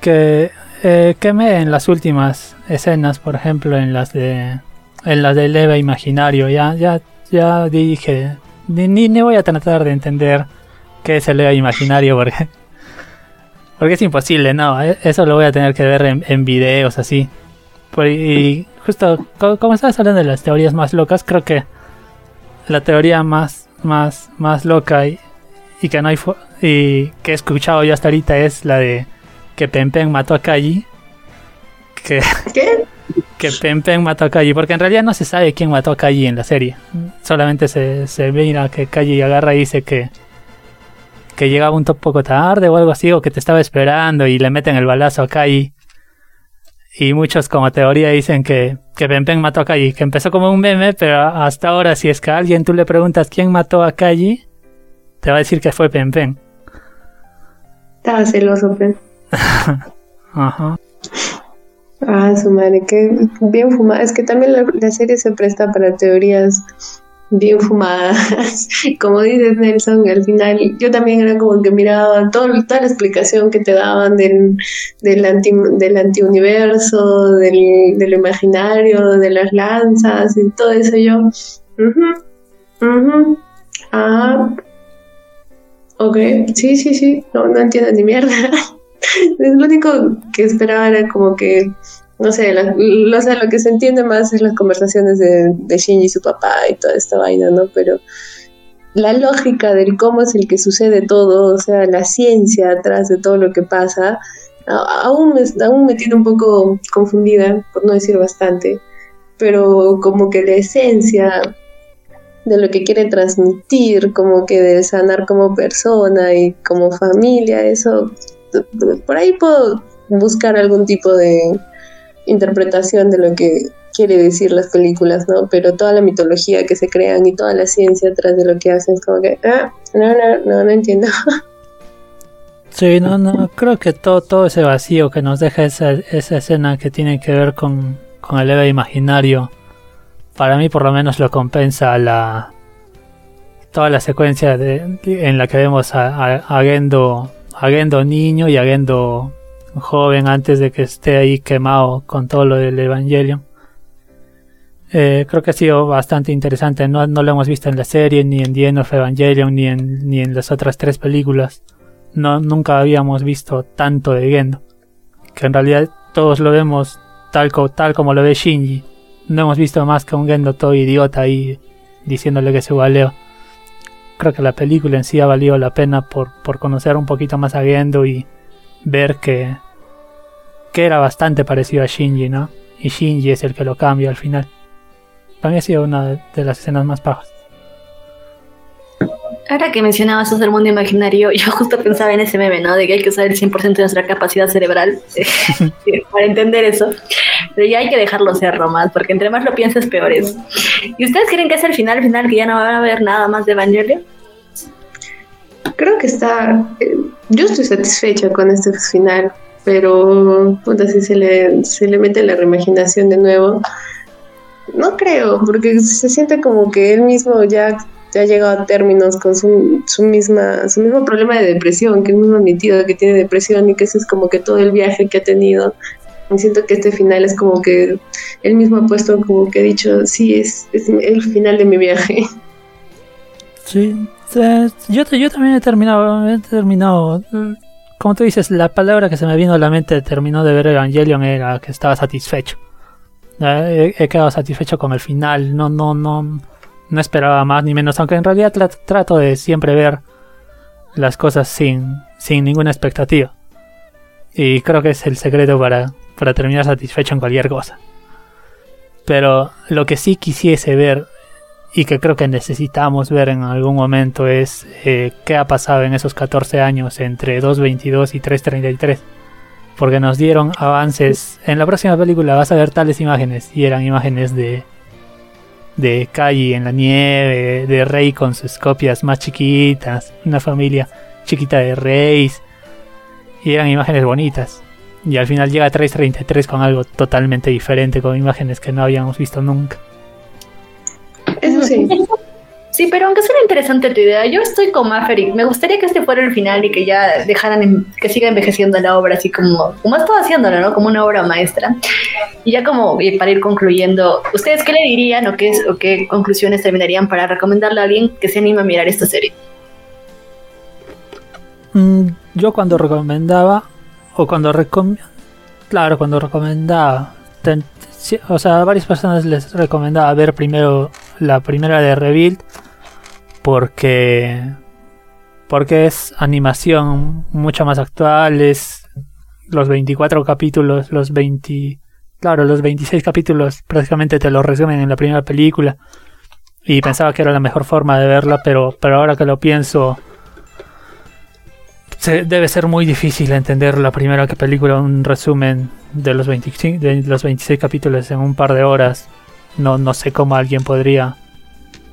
que eh, quemé en las últimas escenas, por ejemplo, en las de en las del Eva Imaginario, ya ya ya dije ni, ni, voy a tratar de entender qué es el Eva Imaginario porque porque es imposible, no, e, eso lo voy a tener que ver en, en videos así. Y justo como estabas hablando de las teorías más locas, creo que la teoría más más más loca y, y que no hay y que he escuchado yo hasta ahorita es la de que Pempen mató a Kaji. Que, ¿Qué? Que Pempen mató a Kaji, porque en realidad no se sabe quién mató a Kaji en la serie. Solamente se, se ve que Kaji agarra y dice que, que llegaba un poco tarde o algo así, o que te estaba esperando y le meten el balazo a Kaji. Y muchos como teoría dicen que, que Pempen mató a Kaji, que empezó como un meme, pero hasta ahora si es que a alguien tú le preguntas quién mató a Kaji, te va a decir que fue Pempen. Estaba celoso, Pen. Ajá. Ah, su madre, que bien fumada. Es que también la, la, serie se presta para teorías bien fumadas. Como dices, Nelson, al final yo también era como que miraba toda la explicación que te daban del, del, anti, del antiuniverso, del, del imaginario, de las lanzas y todo eso. Yo, uh -huh, ah, ok, sí, sí, sí, no, no entiendo ni mierda. lo único que esperaba era como que, no sé, lo, o sea, lo que se entiende más es las conversaciones de, de Shinji y su papá y toda esta vaina, ¿no? Pero la lógica del cómo es el que sucede todo, o sea, la ciencia atrás de todo lo que pasa, aún me, aún me tiene un poco confundida, por no decir bastante, pero como que la esencia de lo que quiere transmitir, como que de sanar como persona y como familia, eso por ahí puedo buscar algún tipo de interpretación de lo que quiere decir las películas, ¿no? Pero toda la mitología que se crean y toda la ciencia atrás de lo que hacen es como que, ah, no, no, no, no entiendo. Sí, no, no, creo que todo, todo ese vacío que nos deja esa, esa escena que tiene que ver con, con el Eva imaginario, para mí por lo menos lo compensa la toda la secuencia en la que vemos a, a Gendo a Gendo niño y a Gendo joven antes de que esté ahí quemado con todo lo del Evangelion. Eh, creo que ha sido bastante interesante. No, no, lo hemos visto en la serie, ni en The End of Evangelion, ni en, ni en las otras tres películas. No, nunca habíamos visto tanto de Gendo. Que en realidad todos lo vemos tal, tal como lo ve Shinji. No hemos visto más que un Gendo todo idiota ahí diciéndole que se valeo. Creo que la película en sí ha valido la pena por, por conocer un poquito más a Gendo y ver que, que era bastante parecido a Shinji, ¿no? Y Shinji es el que lo cambia al final. Para mí ha sido una de las escenas más pajas. Ahora que mencionabas eso del mundo imaginario, yo justo pensaba en ese meme, ¿no? De que hay que usar el 100% de nuestra capacidad cerebral para entender eso. Pero ya hay que dejarlo ser, más, porque entre más lo piensas, peor es. ¿Y ustedes creen que es el final, final, que ya no van a haber nada más de Evangelion? Creo que está. Eh, yo estoy satisfecha con este final, pero puta, si se le, se le mete la reimaginación de nuevo no creo, porque se siente como que él mismo ya, ha llegado a términos con su, su, misma, su mismo problema de depresión, que él mismo admitido que tiene depresión y que ese es como que todo el viaje que ha tenido. Y siento que este final es como que él mismo ha puesto como que ha dicho, sí, es, es el final de mi viaje. Sí, yo, yo también he terminado, he terminado, como tú dices, la palabra que se me vino a la mente terminó de ver Evangelion era que estaba satisfecho. He, quedado satisfecho con el final. No, no, no, no esperaba más ni menos. Aunque en realidad trato de siempre ver las cosas sin, sin ninguna expectativa. Y creo que es el secreto para, para terminar satisfecho en cualquier cosa. Pero lo que sí quisiese ver y que creo que necesitamos ver en algún momento es eh, qué ha pasado en esos 14 años entre 2.22 y 3.33 porque nos dieron avances. En la próxima película vas a ver tales imágenes y eran imágenes de de Kai en la nieve, de Rey con sus copias más chiquitas, una familia chiquita de Reyes y eran imágenes bonitas. Y al final llega 333 con algo totalmente diferente, con imágenes que no habíamos visto nunca. Eso sí. Sí, pero aunque sea interesante tu idea, yo estoy con Maverick. Me gustaría que este fuera el final y que ya dejaran, que siga envejeciendo la obra, así como, como estado haciéndolo, ¿no? Como una obra maestra. Y ya como para ir concluyendo, ¿ustedes qué le dirían o qué, o qué conclusiones terminarían para recomendarle a alguien que se anime a mirar esta serie? Mm, yo cuando recomendaba, o cuando recomendaba, claro, cuando recomendaba, o sea, a varias personas les recomendaba ver primero la primera de Rebuild porque porque es animación mucho más actual, es los 24 capítulos, los 20, claro, los 26 capítulos prácticamente te los resumen en la primera película y pensaba que era la mejor forma de verla, pero pero ahora que lo pienso debe ser muy difícil entender la primera película, un resumen de los, 25, de los 26 capítulos en un par de horas. No, no sé cómo alguien podría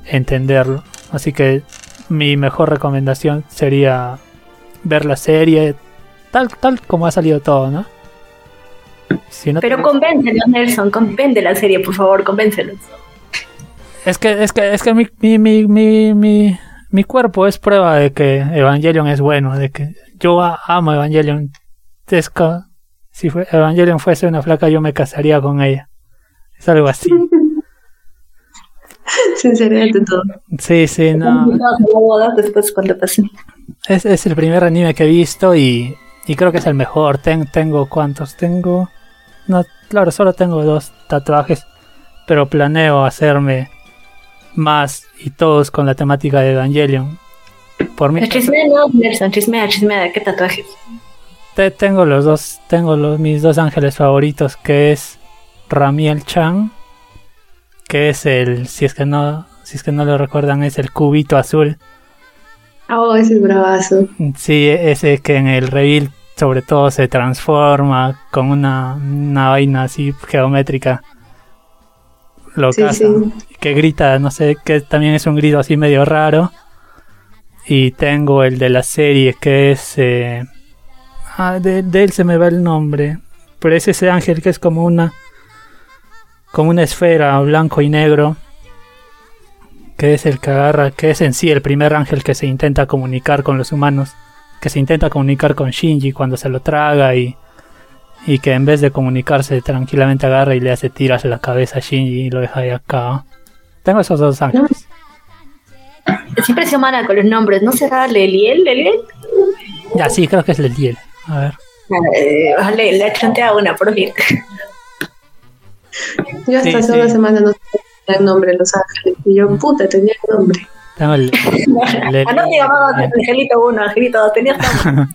entenderlo. Así que mi mejor recomendación sería ver la serie tal, tal como ha salido todo, ¿no? Pero convéncelos, Nelson, convence la serie, por favor, convéncelos. Es que, es que, es que mi, mi, mi, mi, mi cuerpo es prueba de que Evangelion es bueno, de que yo amo Evangelion. Es si Evangelion fuese una flaca, yo me casaría con ella. Es algo así. Sinceramente todo. Sí, sí, no. Después cuando Es, es el primer anime que he visto y, y creo que es el mejor. tengo cuántos tengo. No, claro, solo tengo dos tatuajes, pero planeo hacerme más y todos con la temática de Evangelion. Por mí. Chismea, no, Nelson, chismea, chismea, ¿qué tatuajes? Te, tengo los dos, tengo los, mis dos ángeles favoritos, que es Ramiel Chan, que es el, si es que no, si es que no lo recuerdan, es el cubito azul. Oh, ese es bravazo. Sí, ese que en el reveal sobre todo se transforma con una, una vaina así geométrica lo que grita, no sé, que también es un grito así medio raro. Y tengo el de la serie que es... Eh, ah, de, él se me va el nombre. Pero es ese ángel que es como una... Como una esfera blanco y negro. Que es el que agarra, que es en sí el primer ángel que se intenta comunicar con los humanos. Que se intenta comunicar con Shinji cuando se lo traga y y que en vez de comunicarse tranquilamente agarra y le hace tiras en la cabeza a Shinji y lo deja de acá. Tengo esos dos ángeles. Siempre se mala con los nombres, ¿no será Leliel? ¿Leliel? Ya, sí, creo que es Leliel. A ver. Eh, vale, le chantea una, por fin. Yo hasta Sí, hace sí. una semana no tenía el nombre de Los Ángeles. Y yo, puta, tenía el nombre. El, el- Ah, no te llamabas Angelito 1, Angelito 2, tenías tanto.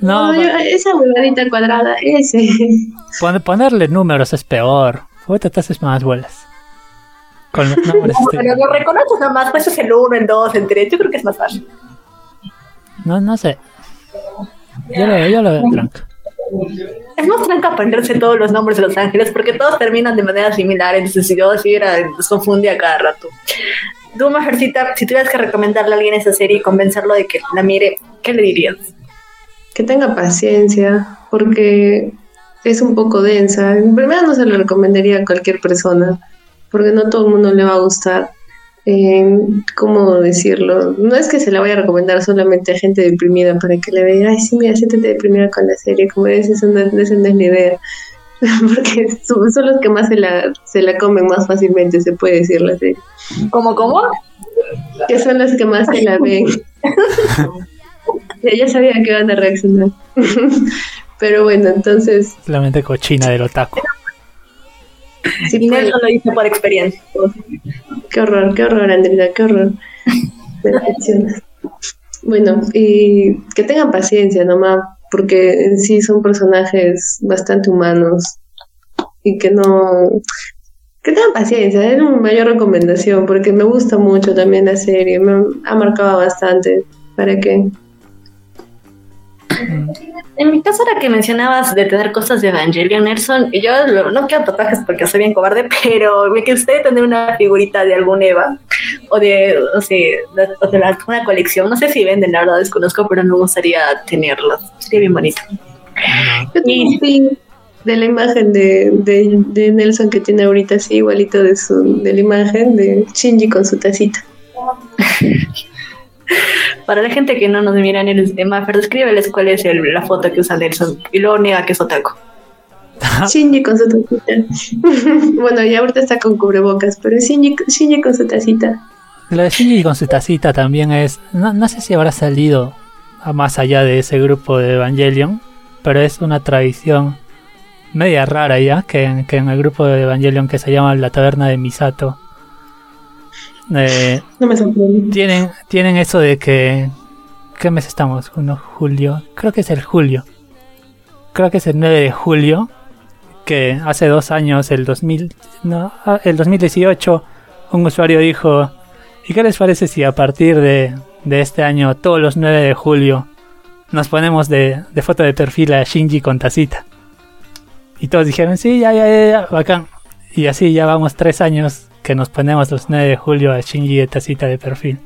No, yo- esa huevadita cuadrada, ese. pon- ponerle números es peor. Ahorita te haces más bolas. Con los nombres. este, Pero lo reconoces nomás, pues es el 1, el 2, el 3, yo creo que es más fácil. no, no sé. Yo lo, yo lo veo tranca. Es más tranca aprenderse todos los nombres de los ángeles porque todos terminan de manera similar, entonces si yo así era, nos confundía cada rato. Tú, Majercita, si tuvieras que recomendarle a alguien esa serie y convencerlo de que la mire, ¿qué le dirías? Que tenga paciencia, porque es un poco densa. En primera no se lo recomendaría a cualquier persona, porque no todo el mundo le va a gustar. Eh, ¿Cómo decirlo? No es que se la vaya a recomendar solamente a gente deprimida para que le vea, ay, sí, mira, siéntete deprimida con la serie, como dices, esa no, esa no es la idea. porque son, son los que más se la, se la comen más fácilmente, se puede decir la serie. ¿Cómo, cómo? Que son los que más se la ven. ya, ya sabía que iban a reaccionar. Pero bueno, entonces, La mente cochina del otaku. Sí Y fue- Nelson lo dice por experiencia. qué horror, qué horror, Andrina, qué horror. Bueno, y que tengan paciencia nomás, porque en sí son personajes bastante humanos y que no... Que tengan paciencia, es mi mayor recomendación, porque me gusta mucho también la serie, me ha marcado bastante. ¿Para qué? En mi caso, ahora que mencionabas de tener cosas de Evangelion Nelson, yo lo- no quiero tatuajes porque soy bien cobarde, pero me gustaría tener una figurita de algún Eva o de, o sea, de, o de la- una colección. No sé si venden, la verdad desconozco, pero me gustaría tenerlos. Sería bien bonito. Yo tengo un pin de la imagen de, de, de Nelson que tiene ahorita así, igualito de, su, de la imagen de Shinji con su tacita. Para la gente que no nos mira en el tema, pero escríbeles cuál es el- la foto que usa Nelson y luego niega que es otaku. Shinji con su tacita. bueno, ya ahorita está con cubrebocas, pero Shinji, Shinji con su tacita. Lo de Shinji con su tacita también es. No, no sé si habrá salido a más allá de ese grupo de Evangelion, pero es una tradición media rara ya que, en- que en el grupo de Evangelion que se llama La Taberna de Misato. Eh, No me sorprende. tienen, tienen eso de que. ¿Qué mes estamos? Uno, julio. Creo que es el julio. Creo que es el 9 de julio. Que hace dos años, el 2000. No, ah, el 2018, un usuario dijo. ¿Y qué les parece si a partir de, de este año, todos los 9 de julio, nos ponemos de, de foto de perfil a Shinji con tacita? Y todos dijeron, sí, ya, ya, ya, ya, bacán. Y así ya vamos tres años que nos ponemos los 9 de julio a Shinji de tacita de perfil.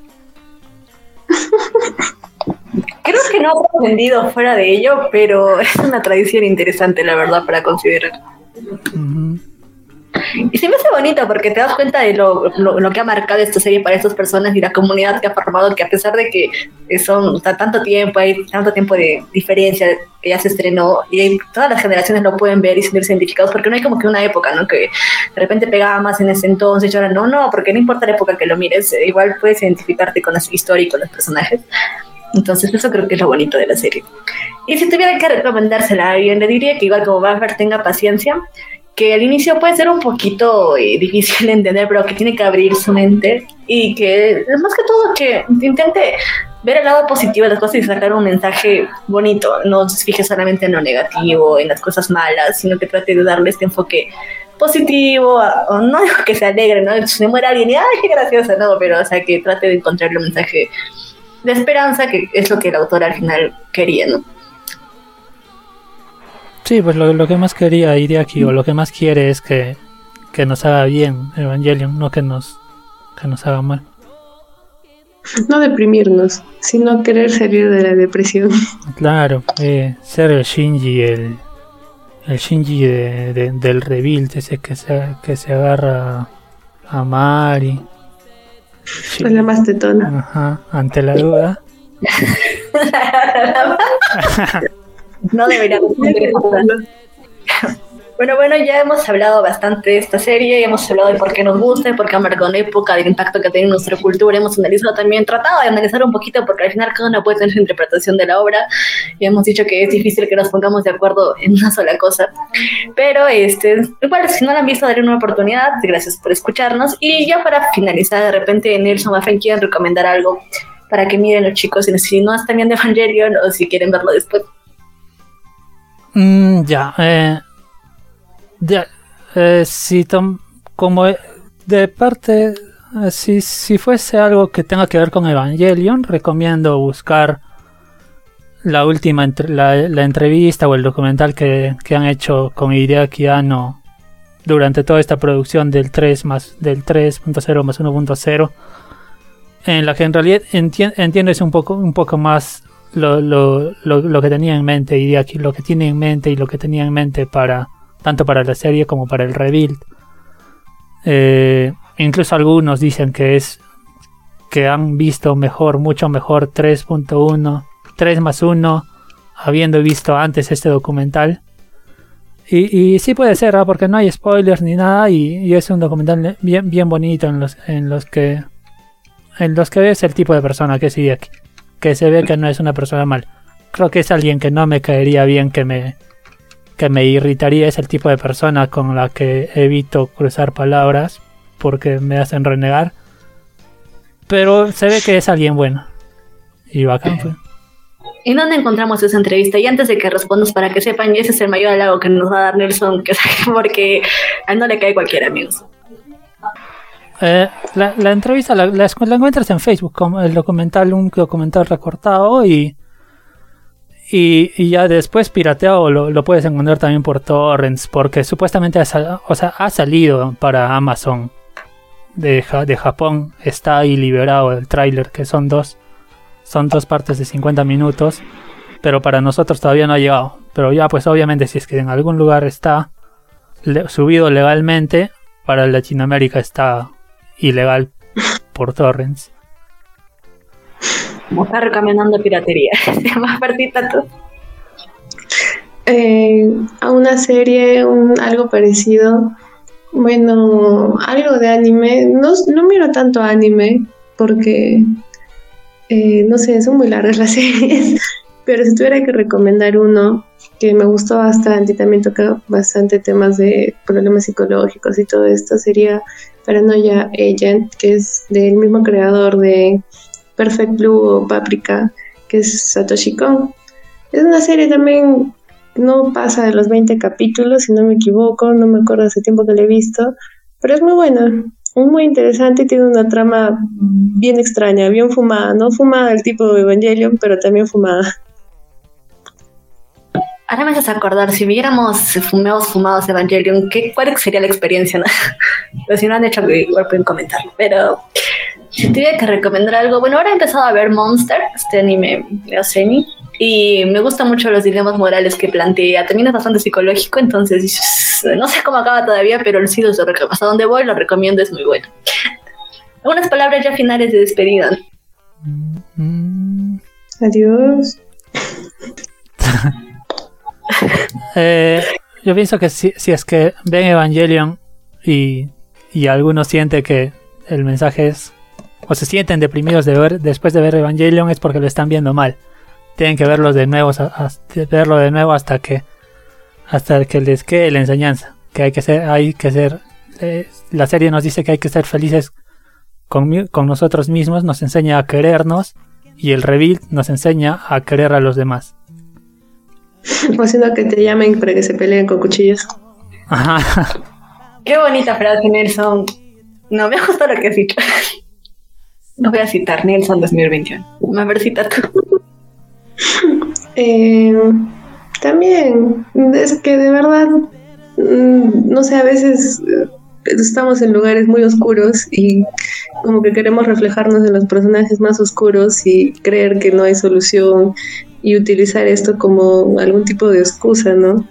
Creo que no ha aprendido fuera de ello, pero es una tradición interesante, la verdad, para considerar. Ujú. Y se me hace bonito porque te das cuenta de lo, lo, lo que ha marcado esta serie para estas personas y la comunidad que ha formado, que a pesar de que son o sea, tanto tiempo, hay tanto tiempo de diferencia que ya se estrenó y todas las generaciones lo pueden ver y sentirse identificados porque no hay como que una época, ¿no? Que de repente pegaba más en ese entonces y ahora no, no, porque no importa la época que lo mires, eh, igual puedes identificarte con la historia y con los personajes. Entonces eso creo que es lo bonito de la serie. Y si tuviera que recomendársela a alguien, le diría que igual como Buffer tenga paciencia, que al inicio puede ser un poquito eh, difícil de entender, pero que tiene que abrir su mente y que más que todo que intente ver el lado positivo de las cosas y sacar un mensaje bonito, no se fije solamente en lo negativo, en las cosas malas, sino que trate de darle este enfoque positivo, no que se alegre, ¿no? Se muere alguien y ¡ay, qué gracioso! No, pero o sea, que trate de encontrarle un mensaje de esperanza, que es lo que el autor al final quería, ¿no? Sí, pues lo, lo que más quería Hideaki, o lo que más quiere es que, que nos haga bien Evangelion, no que nos, que nos haga mal. No deprimirnos, sino querer salir de la depresión. Claro, eh, ser el Shinji, el, el Shinji de, de- del rebuild, ese que se, que se agarra a Mari. Es la más tetona. Ajá, ante la duda. no debería responder. Bueno, bueno, ya hemos hablado bastante de esta serie, hemos hablado de por qué nos gusta, de por qué ha marcado una época, del impacto que tiene en nuestra cultura, hemos analizado también, tratado de analizar un poquito, porque al final cada uno puede tener su interpretación de la obra, y hemos dicho que es difícil que nos pongamos de acuerdo en una sola cosa, pero este, igual si no la han visto, daré una oportunidad, gracias por escucharnos, y ya para finalizar, de repente Nelson Maffen quieren recomendar algo para que miren los chicos, si no están viendo Evangelion o si quieren verlo después. Mm, ya, eh eh, si como de parte, eh, si, si fuese algo que tenga que ver con Evangelion, recomiendo buscar la última la, entrevista o el documental que, han hecho con Hideaki Anno durante toda esta producción del 3 más del 3.0 más 1.0 en la que en realidad entiendes un poco un poco más lo, lo, lo, que tenía en mente Hideaki, lo que tiene en mente y lo que tenía en mente para tanto para la serie como para el rebuild. Eh, incluso algunos dicen que es que han visto mejor, mucho mejor 3.1, 3 más 1, habiendo visto antes este documental. Y, y sí puede ser, ¿ah? porque no hay spoilers ni nada y, es un documental bien, bien bonito en los, en los que en los que ves el tipo de persona que sigue que se ve que no es una persona mal. Creo que es alguien que no me caería bien que me que me irritaría es el tipo de persona con la que evito cruzar palabras porque me hacen renegar. Pero se ve que es alguien bueno. Y bacán fue. ¿Y dónde encontramos esa entrevista? Y antes de que respondas para que sepan, ese es el mayor halago que nos va a dar Nelson, que, porque no le cae cualquier amigos. Eh, la, entrevista la, encuentras en Facebook, como el documental, un documental recortado y y, ya después pirateado lo, lo, puedes encontrar también por torrents, porque supuestamente ha, o sea, ha salido para Amazon de, de Japón. Está ahí liberado el tráiler, que son dos, son dos partes de 50 minutos. Pero para nosotros todavía no ha llegado. Pero ya pues obviamente si es que en algún lugar está subido legalmente, para Latinoamérica está ilegal por torrents. Como está recomendando piratería. Se llama partita tú. Eh, a una serie, un, algo parecido. Bueno, algo de anime. No, no miro tanto anime porque, eh, no sé, son muy largas las series. Pero si tuviera que recomendar uno que me gustó bastante y también toca bastante temas de problemas psicológicos y todo esto, sería Paranoia Agent, que es del mismo creador de Perfect Blue o Paprika, que es Satoshi Kon. Es una serie también, no pasa de los 20 capítulos, si no me equivoco, no me acuerdo hace tiempo que la he visto, pero es muy buena, muy interesante y tiene una trama bien extraña, bien fumada, no fumada del tipo de Evangelion, pero también fumada. Ahora me haces acordar, si viéramos fumeos fumados Evangelion, ¿qué, ¿cuál sería la experiencia? No? Pero si no han hecho, igual pueden comentarlo. Pero si tuviera que recomendar algo, bueno, ahora he empezado a ver Monster, este anime de semi, y me gustan mucho los dilemas morales que plantea. También es bastante psicológico, entonces no sé cómo acaba todavía, pero sí lo hasta donde voy lo recomiendo, es muy bueno. Algunas palabras ya finales de despedida. Adiós. Eh, yo pienso que si, si, es que ven Evangelion y, y alguno siente que el mensaje es o se sienten deprimidos de ver, después de ver Evangelion es porque lo están viendo mal. Tienen que verlo de nuevo, verlo de nuevo hasta que hasta que les quede la enseñanza. Que hay que ser, hay que ser. Eh, la serie nos dice que hay que ser felices con, con nosotros mismos, nos enseña a querernos y el reveal nos enseña a querer a los demás. O sino que te llamen para que se peleen con cuchillos. Qué bonita frase, Nelson. No, me ha gustado lo que has dicho. No voy a citar Nelson 2021. A ver, cita tú. Eh, también, es que de verdad, mm, no sé, a veces eh, estamos en lugares muy oscuros y como que queremos reflejarnos en los personajes más oscuros y creer que no hay solución y utilizar esto como algún tipo de excusa, ¿no?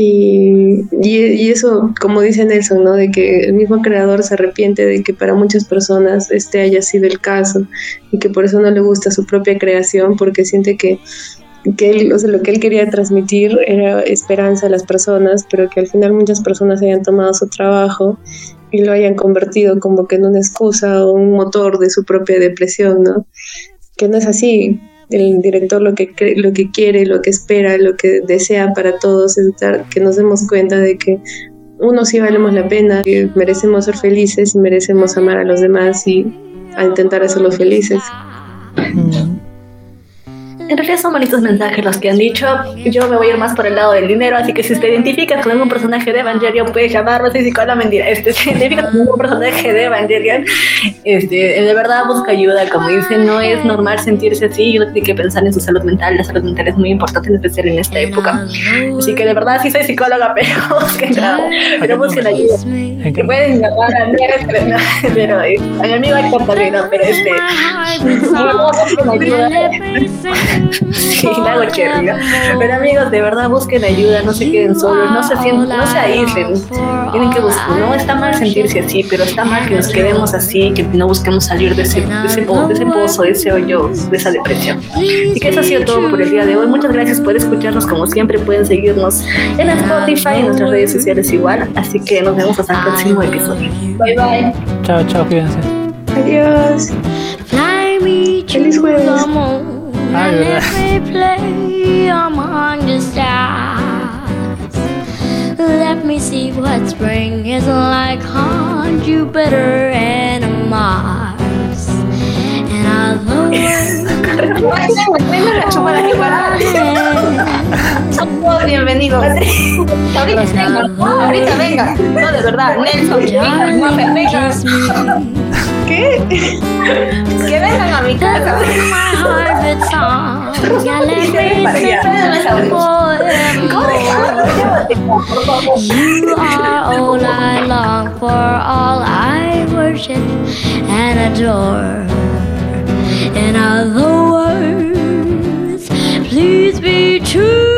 Y, y, eso, como dice Nelson, ¿no? De que el mismo creador se arrepiente de que para muchas personas este haya sido el caso y que por eso no le gusta su propia creación porque siente que que él, o sea, lo que él quería transmitir era esperanza a las personas, pero que al final muchas personas hayan tomado su trabajo y lo hayan convertido como que en una excusa o un motor de su propia depresión, ¿no? Que no es así. El director lo que, lo que quiere, lo que espera, lo que desea para todos es que nos demos cuenta de que uno sí valemos la pena, que merecemos ser felices y merecemos amar a los demás y a intentar hacerlos felices. En realidad son bonitos mensajes los que han dicho. Yo me voy a ir más por el lado del dinero, así que si te identificas con algún personaje de Evangelion, puedes llamarlo con la mentira. Este, si te identificas con algún personaje de Evangelion, este, de verdad busca ayuda. Como dicen, no es normal sentirse así y uno tiene que pensar en su salud mental. La salud mental es muy importante, en especial en esta época. Así que de verdad sí soy psicóloga, pero busquen, pero busquen ayuda. Pueden llamar a Andrés, pero eh, a mi amigo hay compañero, pero este, no, busquen ayuda. sí, la hago Pero amigos, de verdad busquen ayuda, no se queden solos, no se sienten, no se aíslen. Tienen que buscar, no está mal sentirse así, pero está mal que nos quedemos así, que no busquemos salir de ese, de ese, de ese pozo, de ese hoyo, de esa depresión. Y que eso ha sido todo por el día de hoy. Muchas gracias por escucharnos, como siempre pueden seguirnos en Spotify, en nuestras redes sociales igual. Así que nos vemos hasta el próximo episodio. Bye bye. Chao, chao, cuídense. Adiós. Feliz jueves. And every play among the stars. Let me see what spring is like on Jupiter and Mars. Bienvenidos. Ahorita venga. No, de verdad. Nelson, venga. ¿Qué? Que vengan a mi casa. You are all I long for, all I worship and adore. In other words, please be true.